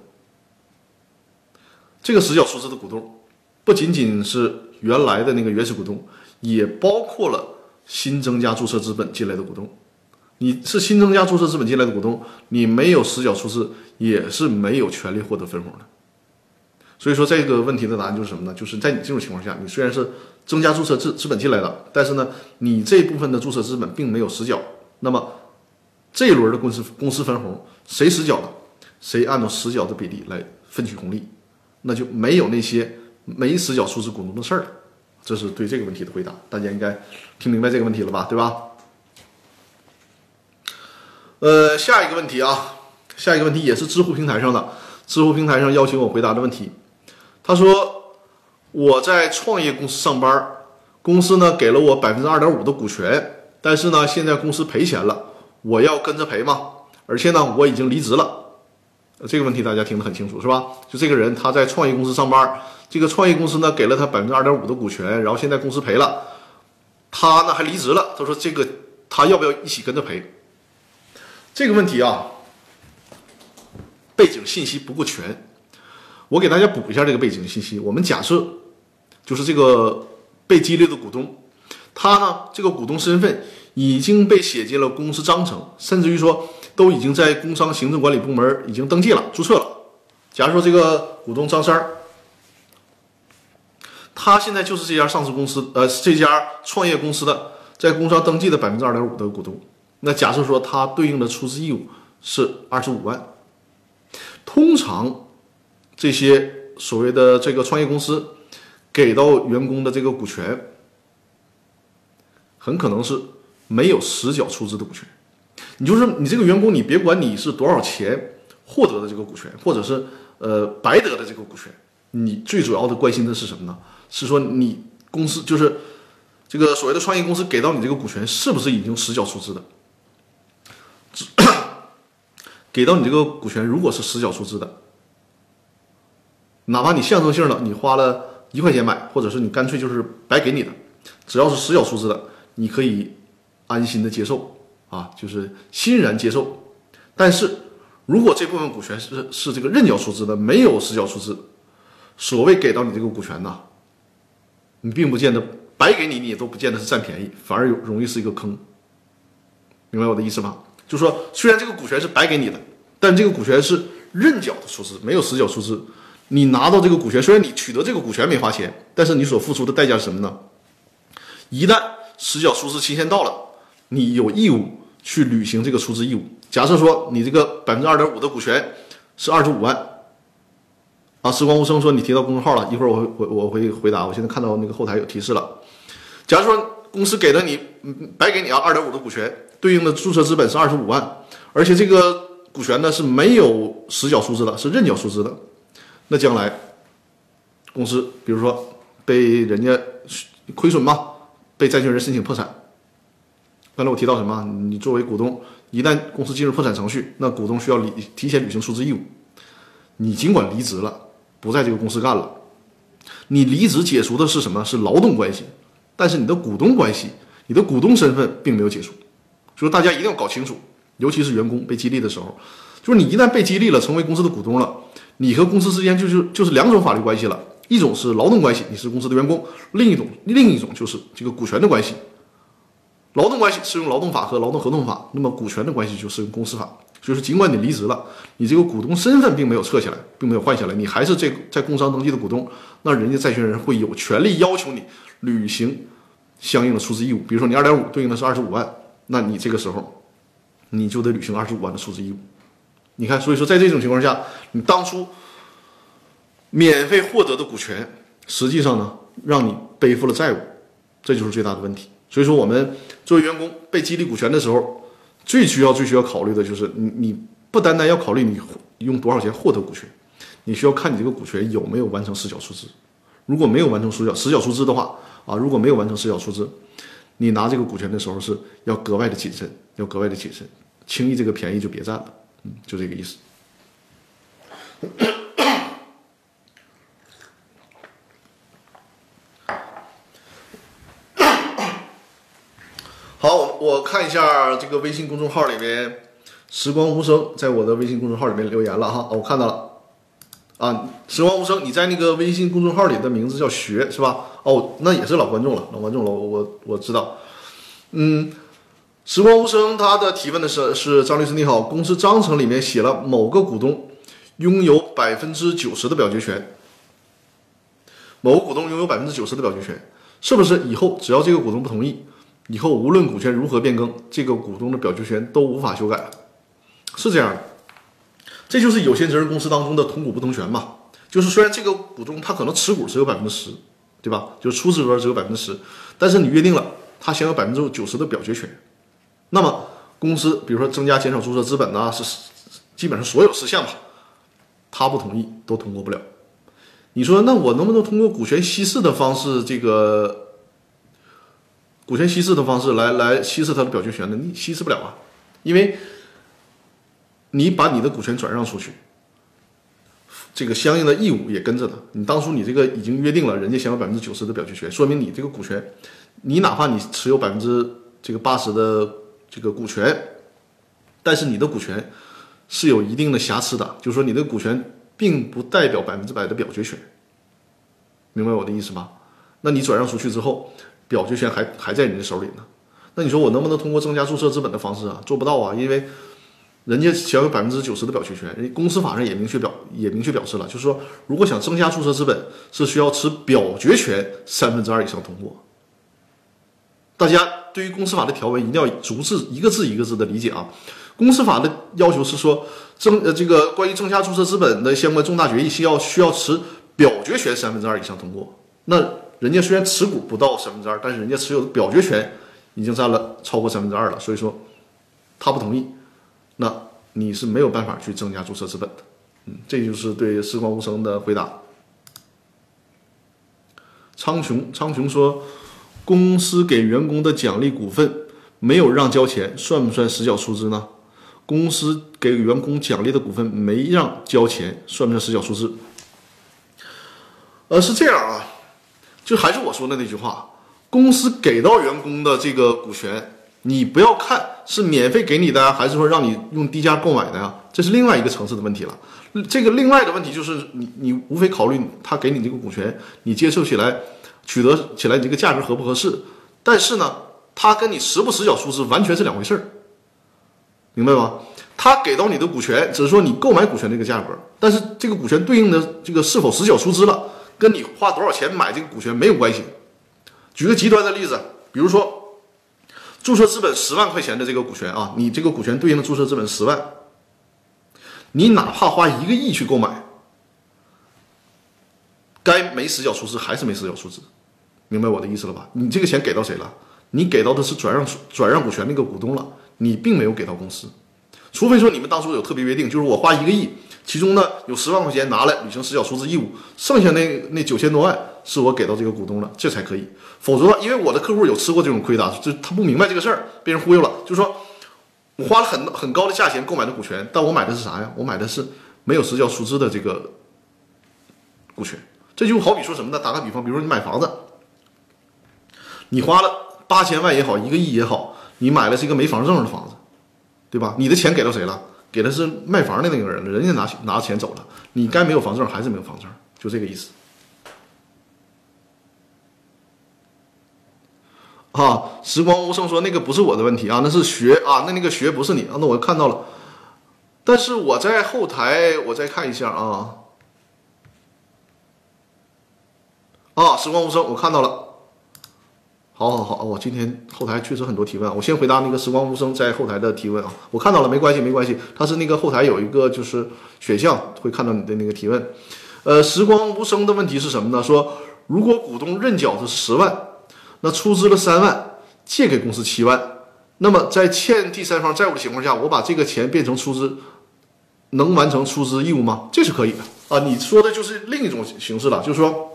这个实缴出资的股东，不仅仅是原来的那个原始股东，也包括了。新增加注册资本进来的股东，你是新增加注册资本进来的股东，你没有实缴出资，也是没有权利获得分红的。所以说这个问题的答案就是什么呢？就是在你这种情况下，你虽然是增加注册资资本进来的，但是呢，你这部分的注册资本并没有实缴，那么这一轮的公司公司分红谁实缴的，谁按照实缴的比例来分取红利，那就没有那些没实缴出资股东的事儿了。这是对这个问题的回答，大家应该听明白这个问题了吧？对吧？呃，下一个问题啊，下一个问题也是知乎平台上的，知乎平台上邀请我回答的问题。他说我在创业公司上班，公司呢给了我百分之二点五的股权，但是呢现在公司赔钱了，我要跟着赔吗？而且呢我已经离职了。这个问题大家听得很清楚是吧？就这个人他在创业公司上班。这个创业公司呢，给了他百分之二点五的股权，然后现在公司赔了，他呢还离职了。他说：“这个他要不要一起跟着赔？”这个问题啊，背景信息不够全，我给大家补一下这个背景信息。我们假设，就是这个被激励的股东，他呢这个股东身份已经被写进了公司章程，甚至于说都已经在工商行政管理部门已经登记了、注册了。假如说这个股东张三儿。他现在就是这家上市公司，呃，这家创业公司的在工商登记的百分之二点五的股东。那假设说他对应的出资义务是二十五万，通常这些所谓的这个创业公司给到员工的这个股权，很可能是没有实缴出资的股权。你就是你这个员工，你别管你是多少钱获得的这个股权，或者是呃白得的这个股权，你最主要的关心的是什么呢？是说你公司就是这个所谓的创业公司给到你这个股权是不是已经实缴出资的？给到你这个股权如果是实缴出资的，哪怕你象征性的你花了一块钱买，或者是你干脆就是白给你的，只要是实缴出资的，你可以安心的接受啊，就是欣然接受。但是如果这部分股权是是这个认缴出资的，没有实缴出资，所谓给到你这个股权呐，你并不见得白给你，你也都不见得是占便宜，反而有容易是一个坑。明白我的意思吗？就是说，虽然这个股权是白给你的，但这个股权是认缴的出资，没有实缴出资。你拿到这个股权，虽然你取得这个股权没花钱，但是你所付出的代价是什么呢？一旦实缴出资期限到了，你有义务去履行这个出资义务。假设说你这个百分之二点五的股权是二十五万，啊，时光无声说你提到公众号了，一会儿我会我我会回答。我现在看到那个后台有提示了。假如说公司给了你白给你啊二点五的股权，对应的注册资本是二十五万，而且这个股权呢是没有实缴出资的，是认缴出资的。那将来，公司比如说被人家亏损嘛，被债权人申请破产。刚才我提到什么？你作为股东，一旦公司进入破产程序，那股东需要履提前履行出资义务。你尽管离职了，不在这个公司干了，你离职解除的是什么？是劳动关系，但是你的股东关系，你的股东身份并没有解除。所以大家一定要搞清楚，尤其是员工被激励的时候，就是你一旦被激励了，成为公司的股东了。你和公司之间就是就是两种法律关系了，一种是劳动关系，你是公司的员工；另一种另一种就是这个股权的关系。劳动关系适用劳动法和劳动合同法，那么股权的关系就适用公司法。就是尽管你离职了，你这个股东身份并没有撤下来，并没有换下来，你还是这在工商登记的股东，那人家债权人会有权利要求你履行相应的出资义务。比如说你二点五对应的是二十五万，那你这个时候你就得履行二十五万的出资义务。你看，所以说在这种情况下，你当初免费获得的股权，实际上呢，让你背负了债务，这就是最大的问题。所以说，我们作为员工被激励股权的时候，最需要、最需要考虑的就是，你你不单单要考虑你用多少钱获得股权，你需要看你这个股权有没有完成实缴出资。如果没有完成实缴实缴出资的话，啊，如果没有完成实缴出资，你拿这个股权的时候是要格外的谨慎，要格外的谨慎，轻易这个便宜就别占了。嗯，就这个意思。好，我看一下这个微信公众号里面，时光无声在我的微信公众号里面留言了哈，我看到了。啊，时光无声，你在那个微信公众号里的名字叫学是吧？哦，那也是老观众了，老观众了，我我我知道。嗯。时光无声，他的提问的是是张律师你好，公司章程里面写了某个股东拥有百分之九十的表决权，某个股东拥有百分之九十的表决权，是不是以后只要这个股东不同意，以后无论股权如何变更，这个股东的表决权都无法修改了？是这样的，这就是有限责任公司当中的同股不同权嘛，就是虽然这个股东他可能持股只有百分之十，对吧？就是出资额只有百分之十，但是你约定了他享有百分之九十的表决权。那么，公司比如说增加、减少注册资本呐，是基本上所有事项吧，他不同意都通过不了。你说，那我能不能通过股权稀释的方式，这个股权稀释的方式来来稀释他的表决权呢？你稀释不了啊，因为你把你的股权转让出去，这个相应的义务也跟着的。你当初你这个已经约定了，人家享有百分之九十的表决权，说明你这个股权，你哪怕你持有百分之这个八十的。这个股权，但是你的股权是有一定的瑕疵的，就是说你的股权并不代表百分之百的表决权，明白我的意思吗？那你转让出去之后，表决权还还在你的手里呢。那你说我能不能通过增加注册资本的方式啊？做不到啊，因为人家享有百分之九十的表决权，人公司法上也明确表也明确表示了，就是说如果想增加注册资本，是需要持表决权三分之二以上通过。大家。对于公司法的条文，一定要逐字一个字一个字的理解啊。公司法的要求是说，增呃这个关于增加注册资本的相关重大决议，需要需要持表决权三分之二以上通过。那人家虽然持股不到三分之二，但是人家持有的表决权已经占了超过三分之二了，所以说他不同意，那你是没有办法去增加注册资本的。嗯，这就是对时光无声的回答。苍穹，苍穹说。公司给员工的奖励股份没有让交钱，算不算实缴出资呢？公司给员工奖励的股份没让交钱，算不算实缴出资？呃，是这样啊，就还是我说的那句话，公司给到员工的这个股权，你不要看是免费给你的，还是说让你用低价购买的呀，这是另外一个层次的问题了。这个另外的问题就是你你无非考虑他给你这个股权，你接受起来、取得起来你这个价格合不合适。但是呢，他跟你实不实缴出资完全是两回事儿，明白吗？他给到你的股权只是说你购买股权这个价格，但是这个股权对应的这个是否实缴出资了，跟你花多少钱买这个股权没有关系。举个极端的例子，比如说注册资本十万块钱的这个股权啊，你这个股权对应的注册资本十万。你哪怕花一个亿去购买，该没实缴出资还是没实缴出资，明白我的意思了吧？你这个钱给到谁了？你给到的是转让转让股权那个股东了，你并没有给到公司，除非说你们当初有特别约定，就是我花一个亿，其中呢有十万块钱拿来履行实缴出资义务，剩下那那九千多万是我给到这个股东了，这才可以。否则，因为我的客户有吃过这种亏的，就他不明白这个事儿，被人忽悠了，就说。我花了很很高的价钱购买的股权，但我买的是啥呀？我买的是没有实缴出资的这个股权。这就好比说什么呢？打个比方，比如说你买房子，你花了八千万也好，一个亿也好，你买的是一个没房证的房子，对吧？你的钱给到谁了？给的是卖房的那个人了，人家拿拿钱走了，你该没有房证还是没有房证，就这个意思。啊，时光无声说那个不是我的问题啊，那是学啊，那那个学不是你啊，那我看到了，但是我在后台我再看一下啊，啊，时光无声我看到了，好好好，我今天后台确实很多提问，我先回答那个时光无声在后台的提问啊，我看到了，没关系没关系，他是那个后台有一个就是选项会看到你的那个提问，呃，时光无声的问题是什么呢？说如果股东认缴是十万。那出资了三万，借给公司七万，那么在欠第三方债务的情况下，我把这个钱变成出资，能完成出资义务吗？这是可以的啊。你说的就是另一种形式了，就是说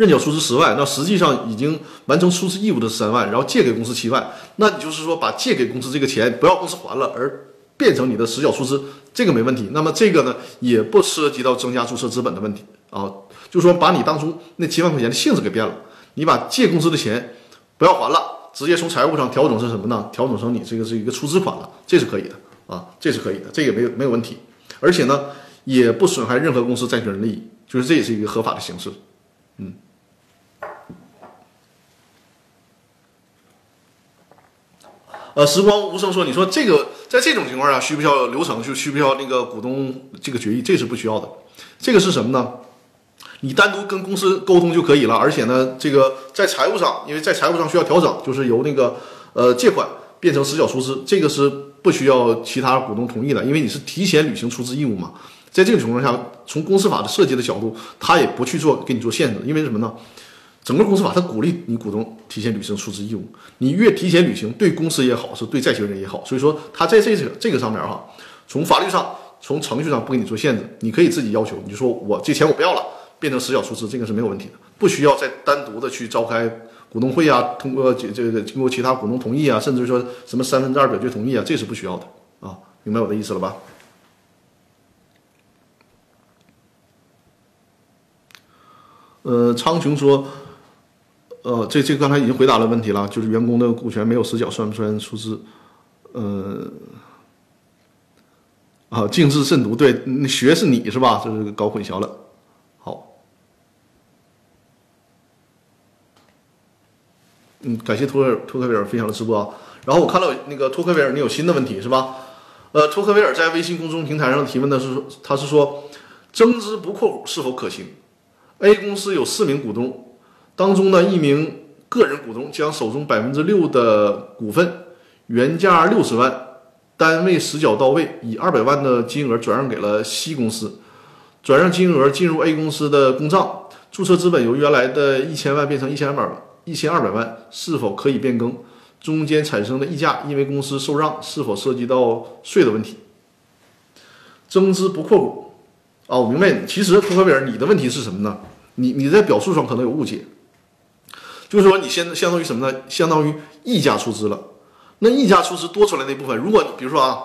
认缴出资十万，那实际上已经完成出资义务的三万，然后借给公司七万，那你就是说把借给公司这个钱不要公司还了，而变成你的实缴出资，这个没问题。那么这个呢，也不涉及到增加注册资本的问题啊，就是说把你当初那七万块钱的性质给变了。你把借公司的钱不要还了，直接从财务上调整成什么呢？调整成你这个是一个出资款了，这是可以的啊，这是可以的，这也没有没有问题，而且呢，也不损害任何公司债权人利益，就是这也是一个合法的形式，嗯。呃，时光无声说，你说这个在这种情况下需不需要流程？就需不需要那个股东这个决议？这是不需要的，这个是什么呢？你单独跟公司沟通就可以了，而且呢，这个在财务上，因为在财务上需要调整，就是由那个呃借款变成实缴出资，这个是不需要其他股东同意的，因为你是提前履行出资义务嘛。在这种情况下，从公司法的设计的角度，他也不去做给你做限制，因为什么呢？整个公司法它鼓励你股东提前履行出资义务，你越提前履行，对公司也好，是对债权人也好。所以说，他在这个这个上面哈，从法律上、从程序上不给你做限制，你可以自己要求，你就说我这钱我不要了。变成实缴出资，这个是没有问题的，不需要再单独的去召开股东会啊，通过这这个经过其他股东同意啊，甚至说什么三分之二表决同意啊，这是不需要的啊，明白我的意思了吧？呃，苍穹说，呃，这这刚才已经回答了问题了，就是员工的股权没有实缴算不算出资？呃，啊，静字慎读，对，学是你是吧？这是搞混淆了。嗯，感谢托克托克维尔分享的直播。啊然后我看到那个托克维尔，你有新的问题是吧？呃，托克维尔在微信公众平台上提问的是，他是说增资不扩股是否可行？A 公司有四名股东，当中呢一名个人股东将手中百分之六的股份，原价六十万，单位实缴到位，以二百万的金额转让给了 C 公司，转让金额进入 A 公司的公账，注册资本由原来的一千万变成一千二百万。一千二百万是否可以变更？中间产生的溢价，因为公司受让，是否涉及到税的问题？增资不扩股啊，我明白你。其实托克维尔，你的问题是什么呢？你你在表述上可能有误解，就是说你现相当于什么呢？相当于溢价出资了。那溢价出资多出来那部分，如果你比如说啊，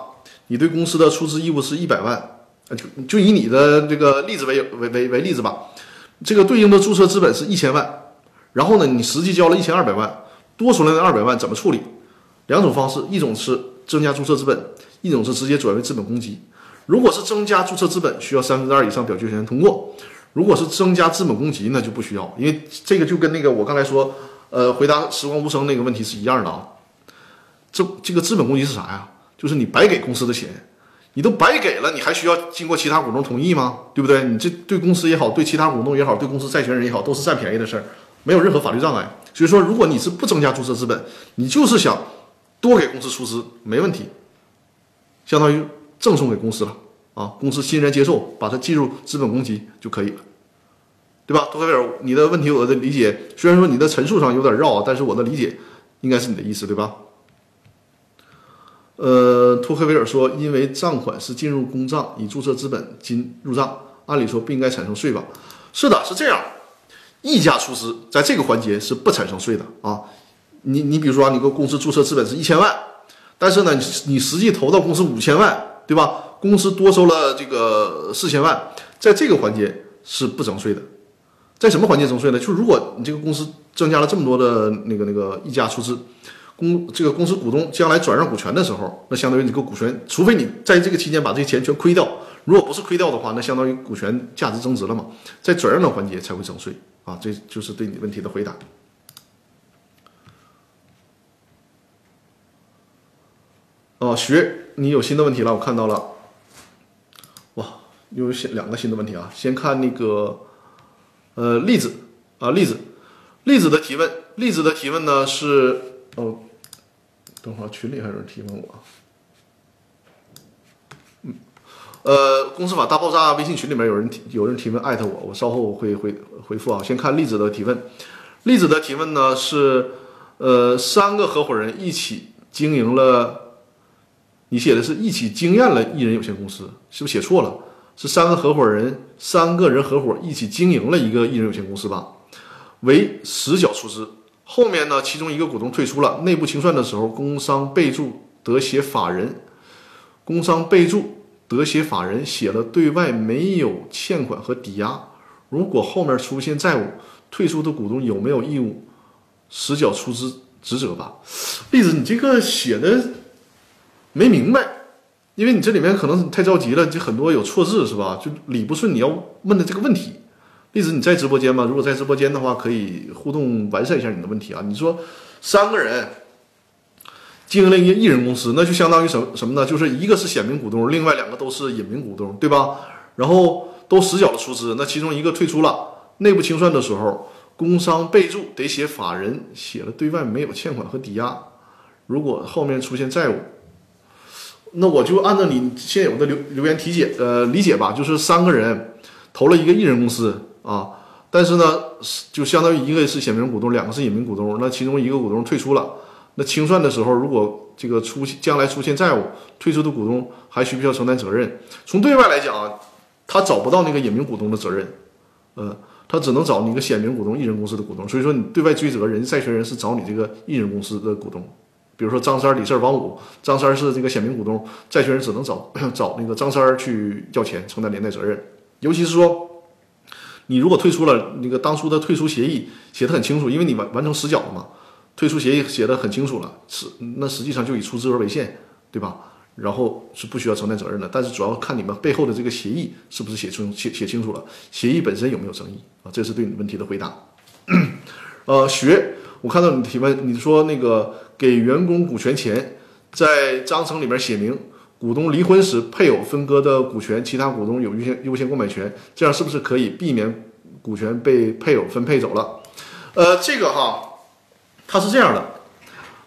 你对公司的出资义务是一百万，就就以你的这个例子为为为为例子吧。这个对应的注册资本是一千万，然后呢，你实际交了一千二百万，多出来的二百万怎么处理？两种方式，一种是增加注册资本，一种是直接转为资本公积。如果是增加注册资本，需要三分之二以上表决权通过；如果是增加资本公积，那就不需要，因为这个就跟那个我刚才说，呃，回答时光无声那个问题是一样的啊。这这个资本公积是啥呀？就是你白给公司的钱，你都白给了，你还需要经过其他股东同意吗？对不对？你这对公司也好，对其他股东也好，对公司债权人也好，都是占便宜的事儿，没有任何法律障碍。所以说，如果你是不增加注册资本，你就是想。多给公司出资没问题，相当于赠送给公司了啊！公司欣然接受，把它计入资本公积就可以了，对吧？托克维尔，你的问题我的理解，虽然说你的陈述上有点绕啊，但是我的理解应该是你的意思，对吧？呃，托克维尔说，因为账款是进入公账，以注册资本金入账，按理说不应该产生税吧？是的，是这样，溢价出资在这个环节是不产生税的啊。你你比如说，你个公司注册资本是一千万，但是呢，你你实际投到公司五千万，对吧？公司多收了这个四千万，在这个环节是不征税的。在什么环节征税呢？就是如果你这个公司增加了这么多的那个那个溢价出资，公这个公司股东将来转让股权的时候，那相当于你个股权，除非你在这个期间把这些钱全亏掉，如果不是亏掉的话，那相当于股权价值增值了嘛，在转让的环节才会征税啊。这就是对你问题的回答。哦，学，你有新的问题了，我看到了。有新两个新的问题啊！先看那个，呃，例子啊，例子，例子的提问，例子的提问呢是，哦，等会儿群里还有人提问我。嗯，呃，公司法大爆炸微信群里面有人提有人提问，艾特我，我稍后会回回复啊。先看例子的提问，例子的提问呢是，呃，三个合伙人一起经营了。你写的是一起经验了艺人有限公司，是不是写错了？是三个合伙人，三个人合伙一起经营了一个艺人有限公司吧？为实缴出资，后面呢，其中一个股东退出了，内部清算的时候，工商备注得写法人，工商备注得写法人写了对外没有欠款和抵押。如果后面出现债务，退出的股东有没有义务实缴出资职责吧？例子，你这个写的。没明白，因为你这里面可能太着急了，就很多有错字是吧？就理不顺你要问的这个问题。例子你在直播间吗？如果在直播间的话，可以互动完善一下你的问题啊。你说三个人经营了一个艺人公司，那就相当于什么什么呢？就是一个是显名股东，另外两个都是隐名股东，对吧？然后都实缴了出资，那其中一个退出了，内部清算的时候，工商备注得写法人写了对外没有欠款和抵押，如果后面出现债务。那我就按照你现有的留留言题解呃理解吧，就是三个人投了一个艺人公司啊，但是呢，就相当于一个是显名股东，两个是隐名股东，那其中一个股东退出了，那清算的时候，如果这个出将来出现债务，退出的股东还需不需要承担责任？从对外来讲，他找不到那个隐名股东的责任，呃，他只能找你一个显名股东艺人公司的股东，所以说你对外追责，人债权人是找你这个艺人公司的股东。比如说张三、李四、王五，张三是这个显名股东，债权人只能找 找那个张三去要钱，承担连带责任。尤其是说，你如果退出了，那个当初的退出协议写的很清楚，因为你完完成实缴了嘛，退出协议写的很清楚了，是那实际上就以出资额为限，对吧？然后是不需要承担责任的。但是主要看你们背后的这个协议是不是写清写写清楚了，协议本身有没有争议啊？这是对你问题的回答。呃，学。我看到你提问，你说那个给员工股权前，在章程里面写明，股东离婚时配偶分割的股权，其他股东有优先优先购买权，这样是不是可以避免股权被配偶分配走了？呃，这个哈，它是这样的，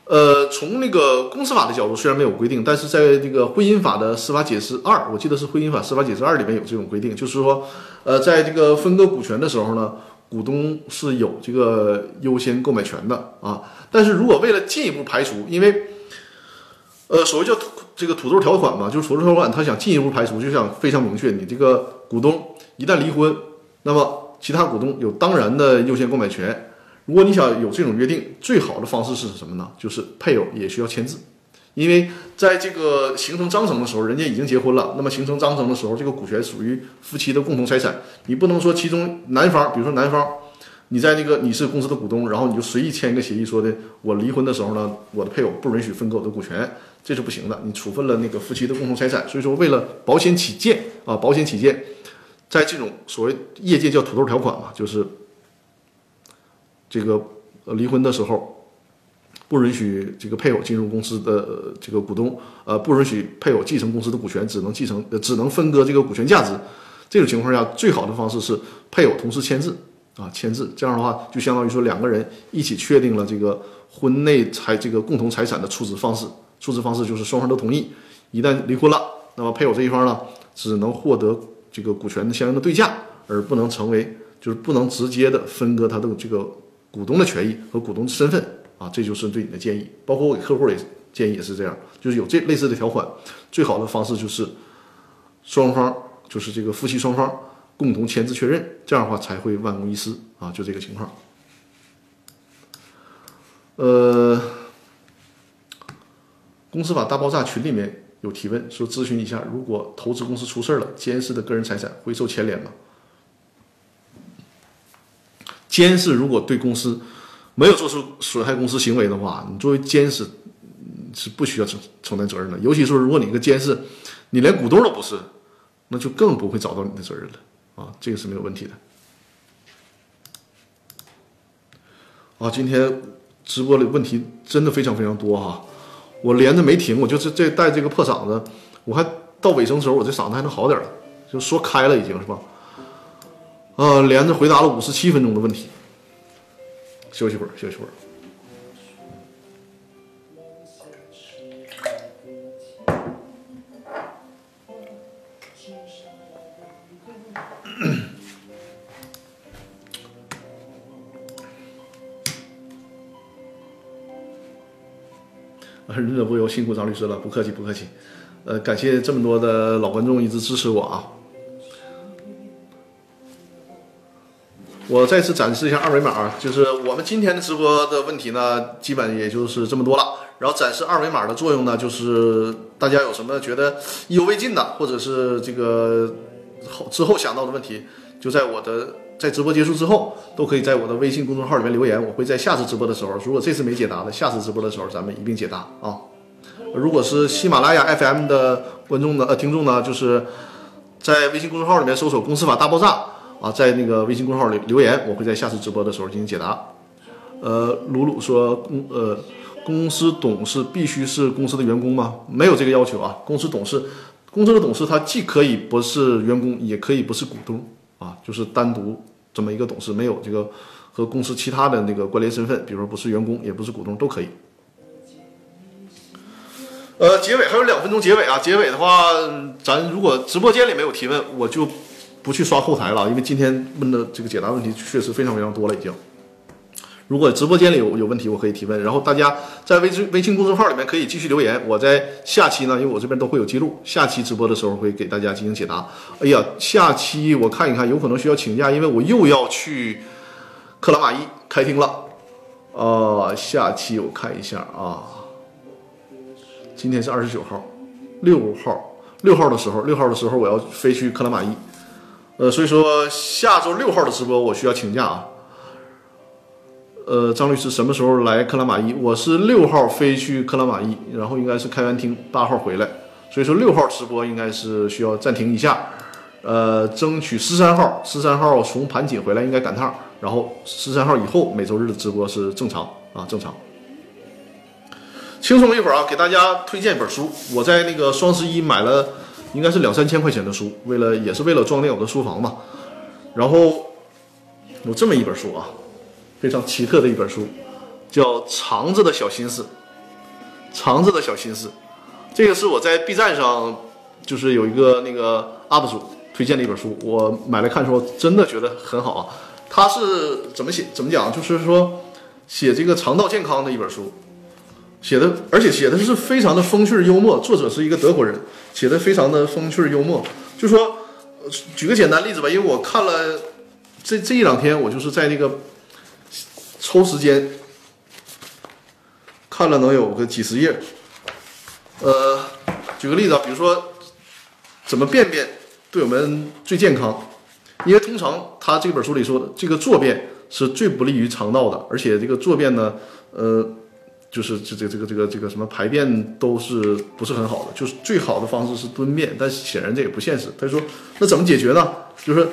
呃，从那个公司法的角度虽然没有规定，但是在这个婚姻法的司法解释二，我记得是婚姻法司法解释二里面有这种规定，就是说，呃，在这个分割股权的时候呢。股东是有这个优先购买权的啊，但是如果为了进一步排除，因为，呃，所谓叫土这个土豆条款嘛，就是土豆条款，他想进一步排除，就想非常明确，你这个股东一旦离婚，那么其他股东有当然的优先购买权。如果你想有这种约定，最好的方式是什么呢？就是配偶也需要签字，因为在这个形成章程的时候，人家已经结婚了，那么形成章程的时候，这个股权属于夫妻的共同财产，你不能说其中男方，比如说男方。你在那个你是公司的股东，然后你就随意签一个协议，说的我离婚的时候呢，我的配偶不允许分割我的股权，这是不行的。你处分了那个夫妻的共同财产，所以说为了保险起见啊，保险起见，在这种所谓业界叫土豆条款嘛，就是这个离婚的时候，不允许这个配偶进入公司的这个股东，呃，不允许配偶继承公司的股权，只能继承呃只能分割这个股权价值。这种情况下，最好的方式是配偶同时签字。啊，签字这样的话，就相当于说两个人一起确定了这个婚内财这个共同财产的处置方式。处置方式就是双方都同意。一旦离婚了，那么配偶这一方呢，只能获得这个股权的相应的对价，而不能成为就是不能直接的分割他的这个股东的权益和股东身份。啊，这就是对你的建议。包括我给客户也建议也是这样，就是有这类似的条款。最好的方式就是双方就是这个夫妻双方。共同签字确认，这样的话才会万无一失啊！就这个情况。呃，公司法大爆炸群里面有提问说，咨询一下，如果投资公司出事了，监事的个人财产会受牵连吗？监事如果对公司没有做出损害公司行为的话，你作为监事是不需要承承担责任的。尤其说，如果你一个监事，你连股东都不是，那就更不会找到你的责任了。啊，这个是没有问题的。啊，今天直播的问题真的非常非常多哈，我连着没停，我就是这带这个破嗓子，我还到尾声的时候我这嗓子还能好点了，就说开了已经是吧？啊，连着回答了五十七分钟的问题，休息会儿，休息会儿。忍者不忧，辛苦张律师了，不客气不客气。呃，感谢这么多的老观众一直支持我啊！我再次展示一下二维码，就是我们今天的直播的问题呢，基本也就是这么多了。然后展示二维码的作用呢，就是大家有什么觉得意犹未尽的，或者是这个后之后想到的问题，就在我的。在直播结束之后，都可以在我的微信公众号里面留言，我会在下次直播的时候，如果这次没解答的，下次直播的时候咱们一并解答啊。如果是喜马拉雅 FM 的观众呢，呃，听众呢，就是在微信公众号里面搜索“公司法大爆炸”啊，在那个微信公众号里留言，我会在下次直播的时候进行解答。呃，鲁鲁说，公呃，公司董事必须是公司的员工吗？没有这个要求啊。公司董事，公司的董事他既可以不是员工，也可以不是股东啊，就是单独。这么一个董事没有这个和公司其他的那个关联身份，比如说不是员工也不是股东都可以。呃，结尾还有两分钟，结尾啊，结尾的话，咱如果直播间里没有提问，我就不去刷后台了，因为今天问的这个解答问题确实非常非常多了已经。如果直播间里有有问题，我可以提问。然后大家在微信微信公众号里面可以继续留言。我在下期呢，因为我这边都会有记录，下期直播的时候会给大家进行解答。哎呀，下期我看一看，有可能需要请假，因为我又要去克拉玛依开庭了。啊，下期我看一下啊，今天是二十九号，六号六号的时候，六号的时候我要飞去克拉玛依。呃，所以说下周六号的直播我需要请假啊。呃，张律师什么时候来克拉玛依？我是六号飞去克拉玛依，然后应该是开完庭八号回来，所以说六号直播应该是需要暂停一下，呃，争取十三号，十三号从盘锦回来应该赶趟，然后十三号以后每周日的直播是正常啊，正常。轻松一会儿啊，给大家推荐一本书，我在那个双十一买了，应该是两三千块钱的书，为了也是为了装点我的书房嘛，然后有这么一本书啊。非常奇特的一本书，叫《肠子的小心思》。肠子的小心思，这个是我在 B 站上，就是有一个那个 UP 主推荐的一本书，我买来看的时候，真的觉得很好啊。他是怎么写？怎么讲？就是说写这个肠道健康的一本书，写的，而且写的是非常的风趣幽默。作者是一个德国人，写的非常的风趣幽默。就说，举个简单例子吧，因为我看了这这一两天，我就是在那个。抽时间看了能有个几十页，呃，举个例子啊，比如说怎么便便对我们最健康？因为通常他这本书里说的，这个坐便是最不利于肠道的，而且这个坐便呢，呃，就是这这这个这个这个什么排便都是不是很好的，就是最好的方式是蹲便，但显然这也不现实。他说，那怎么解决呢？就是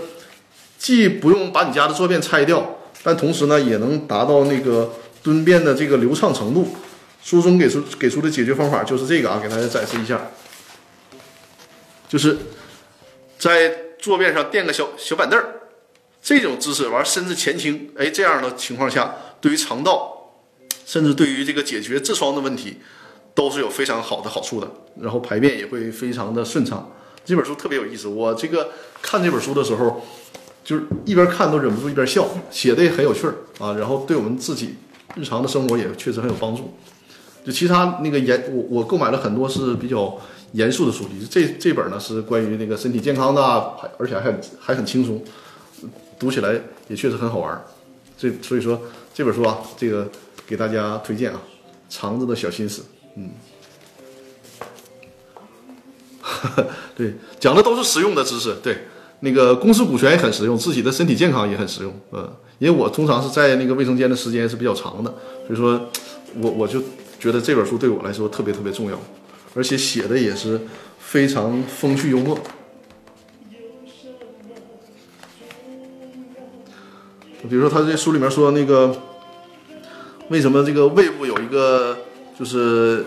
既不用把你家的坐便拆掉，但同时呢，也能达到那个蹲便的这个流畅程度。书中给出给出的解决方法就是这个啊，给大家展示一下，就是在。坐便上垫个小小板凳儿，这种姿势完身子前倾，哎，这样的情况下，对于肠道，甚至对于这个解决痔疮的问题，都是有非常好的好处的。然后排便也会非常的顺畅。这本书特别有意思，我这个看这本书的时候，就是一边看都忍不住一边笑，写的也很有趣儿啊。然后对我们自己日常的生活也确实很有帮助。就其他那个严，我我购买了很多是比较。严肃的书籍，这这本呢是关于那个身体健康的，还而且还还很轻松，读起来也确实很好玩。这所以说这本书啊，这个给大家推荐啊，肠子的小心思，嗯，对，讲的都是实用的知识。对，那个公司股权也很实用，自己的身体健康也很实用。嗯，因为我通常是在那个卫生间的时间是比较长的，所以说我我就觉得这本书对我来说特别特别重要。而且写的也是非常风趣幽默。比如说，他这书里面说那个，为什么这个胃部有一个就是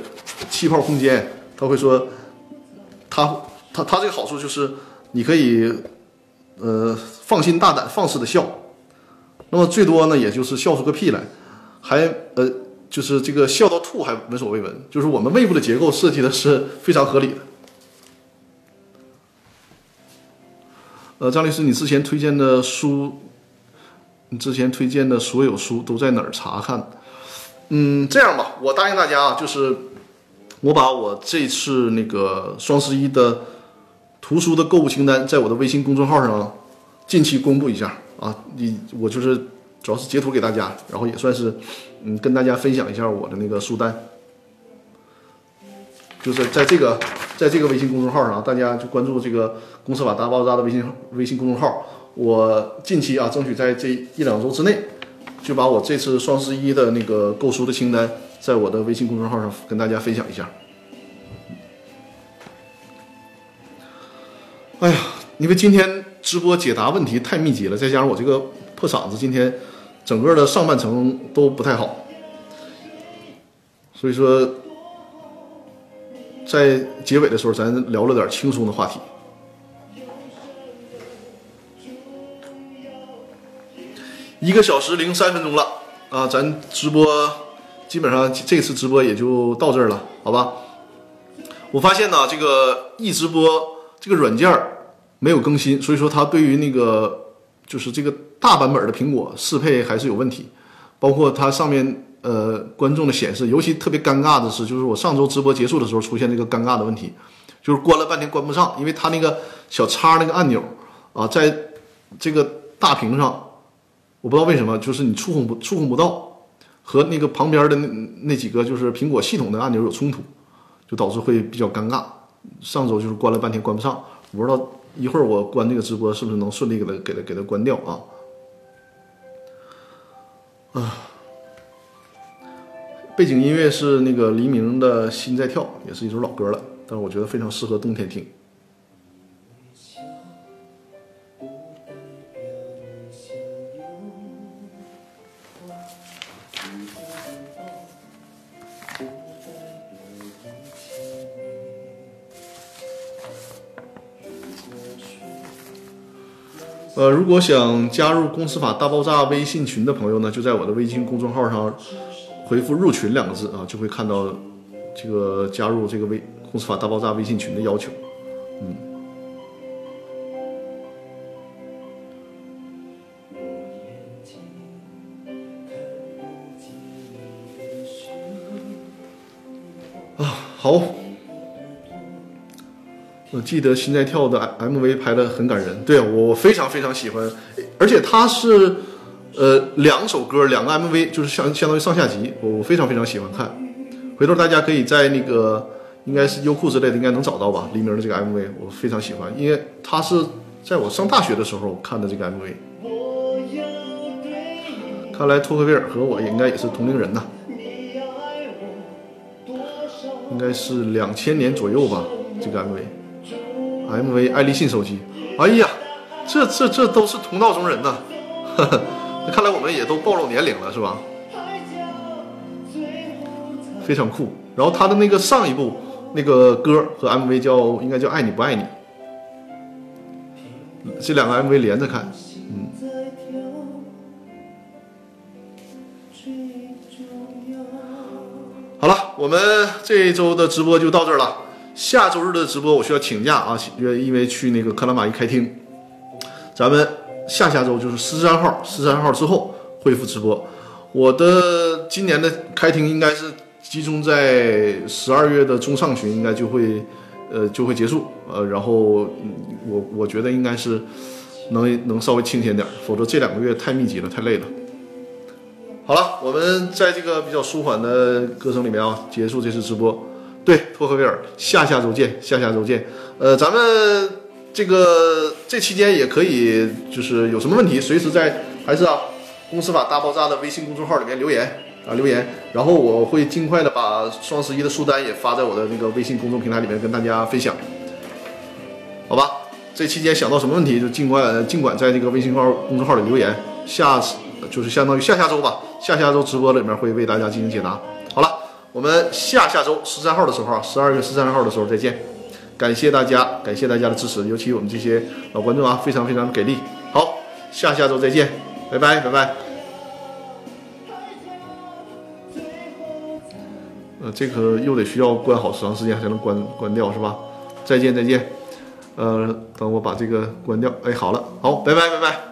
气泡空间？他会说，他他他这个好处就是你可以呃放心大胆放肆的笑，那么最多呢也就是笑出个屁来，还呃。就是这个笑到吐还闻所未闻，就是我们胃部的结构设计的是非常合理的。呃，张律师，你之前推荐的书，你之前推荐的所有书都在哪儿查看？嗯，这样吧，我答应大家啊，就是我把我这次那个双十一的图书的购物清单在我的微信公众号上近期公布一下啊，你我就是主要是截图给大家，然后也算是。嗯，跟大家分享一下我的那个书单，就是在这个在这个微信公众号上，大家就关注这个“公司法大爆炸”的微信微信公众号。我近期啊，争取在这一两周之内，就把我这次双十一的那个购书的清单，在我的微信公众号上跟大家分享一下。哎呀，因为今天直播解答问题太密集了，再加上我这个破嗓子，今天。整个的上半程都不太好，所以说，在结尾的时候，咱聊了点轻松的话题。一个小时零三分钟了啊，咱直播基本上这次直播也就到这儿了，好吧？我发现呢，这个易直播这个软件没有更新，所以说它对于那个。就是这个大版本的苹果适配还是有问题，包括它上面呃观众的显示，尤其特别尴尬的是，就是我上周直播结束的时候出现这个尴尬的问题，就是关了半天关不上，因为它那个小叉那个按钮啊，在这个大屏上，我不知道为什么，就是你触控不触控不到，和那个旁边的那那几个就是苹果系统的按钮有冲突，就导致会比较尴尬。上周就是关了半天关不上，我不知道。一会儿我关这个直播，是不是能顺利给它给它给它关掉啊？啊，背景音乐是那个黎明的《心在跳》，也是一首老歌了，但是我觉得非常适合冬天听。呃，如果想加入公司法大爆炸微信群的朋友呢，就在我的微信公众号上回复“入群”两个字啊，就会看到这个加入这个微公司法大爆炸微信群的要求。嗯。啊，好。我记得心在跳的 MV 拍的很感人，对我非常非常喜欢，而且它是呃两首歌两个 MV，就是相相当于上下集，我非常非常喜欢看。回头大家可以在那个应该是优酷之类的，应该能找到吧？黎明的这个 MV 我非常喜欢，因为他是在我上大学的时候看的这个 MV。看来托克维尔和我也应该也是同龄人呐，应该是两千年左右吧，这个 MV M V 爱立信手机，哎呀，这这这都是同道中人呐，那看来我们也都暴露年龄了是吧？非常酷。然后他的那个上一部那个歌和 MV 叫应该叫爱你不爱你，这两个 MV 连着看。嗯好了，我们这一周的直播就到这儿了。下周日的直播我需要请假啊，因为因为去那个克拉玛依开厅。咱们下下周就是十三号，十三号之后恢复直播。我的今年的开庭应该是集中在十二月的中上旬，应该就会呃就会结束。呃，然后我我觉得应该是能能稍微清闲点，否则这两个月太密集了，太累了。好了，我们在这个比较舒缓的歌声里面啊，结束这次直播。对，托克维尔，下下周见，下下周见。呃，咱们这个这期间也可以，就是有什么问题，随时在还是啊，公司法大爆炸的微信公众号里面留言啊留言，然后我会尽快的把双十一的书单也发在我的那个微信公众平台里面跟大家分享。好吧，这期间想到什么问题就尽管尽管在这个微信号公众号里留言，下次就是相当于下下周吧。下下周直播里面会为大家进行解答。我们下下周十三号的时候，十二月十三号的时候再见。感谢大家，感谢大家的支持，尤其我们这些老观众啊，非常非常的给力。好，下下周再见，拜拜拜拜。呃，这个又得需要关好长时间才能关关掉是吧？再见再见。呃，等我把这个关掉。哎，好了，好，拜拜拜拜。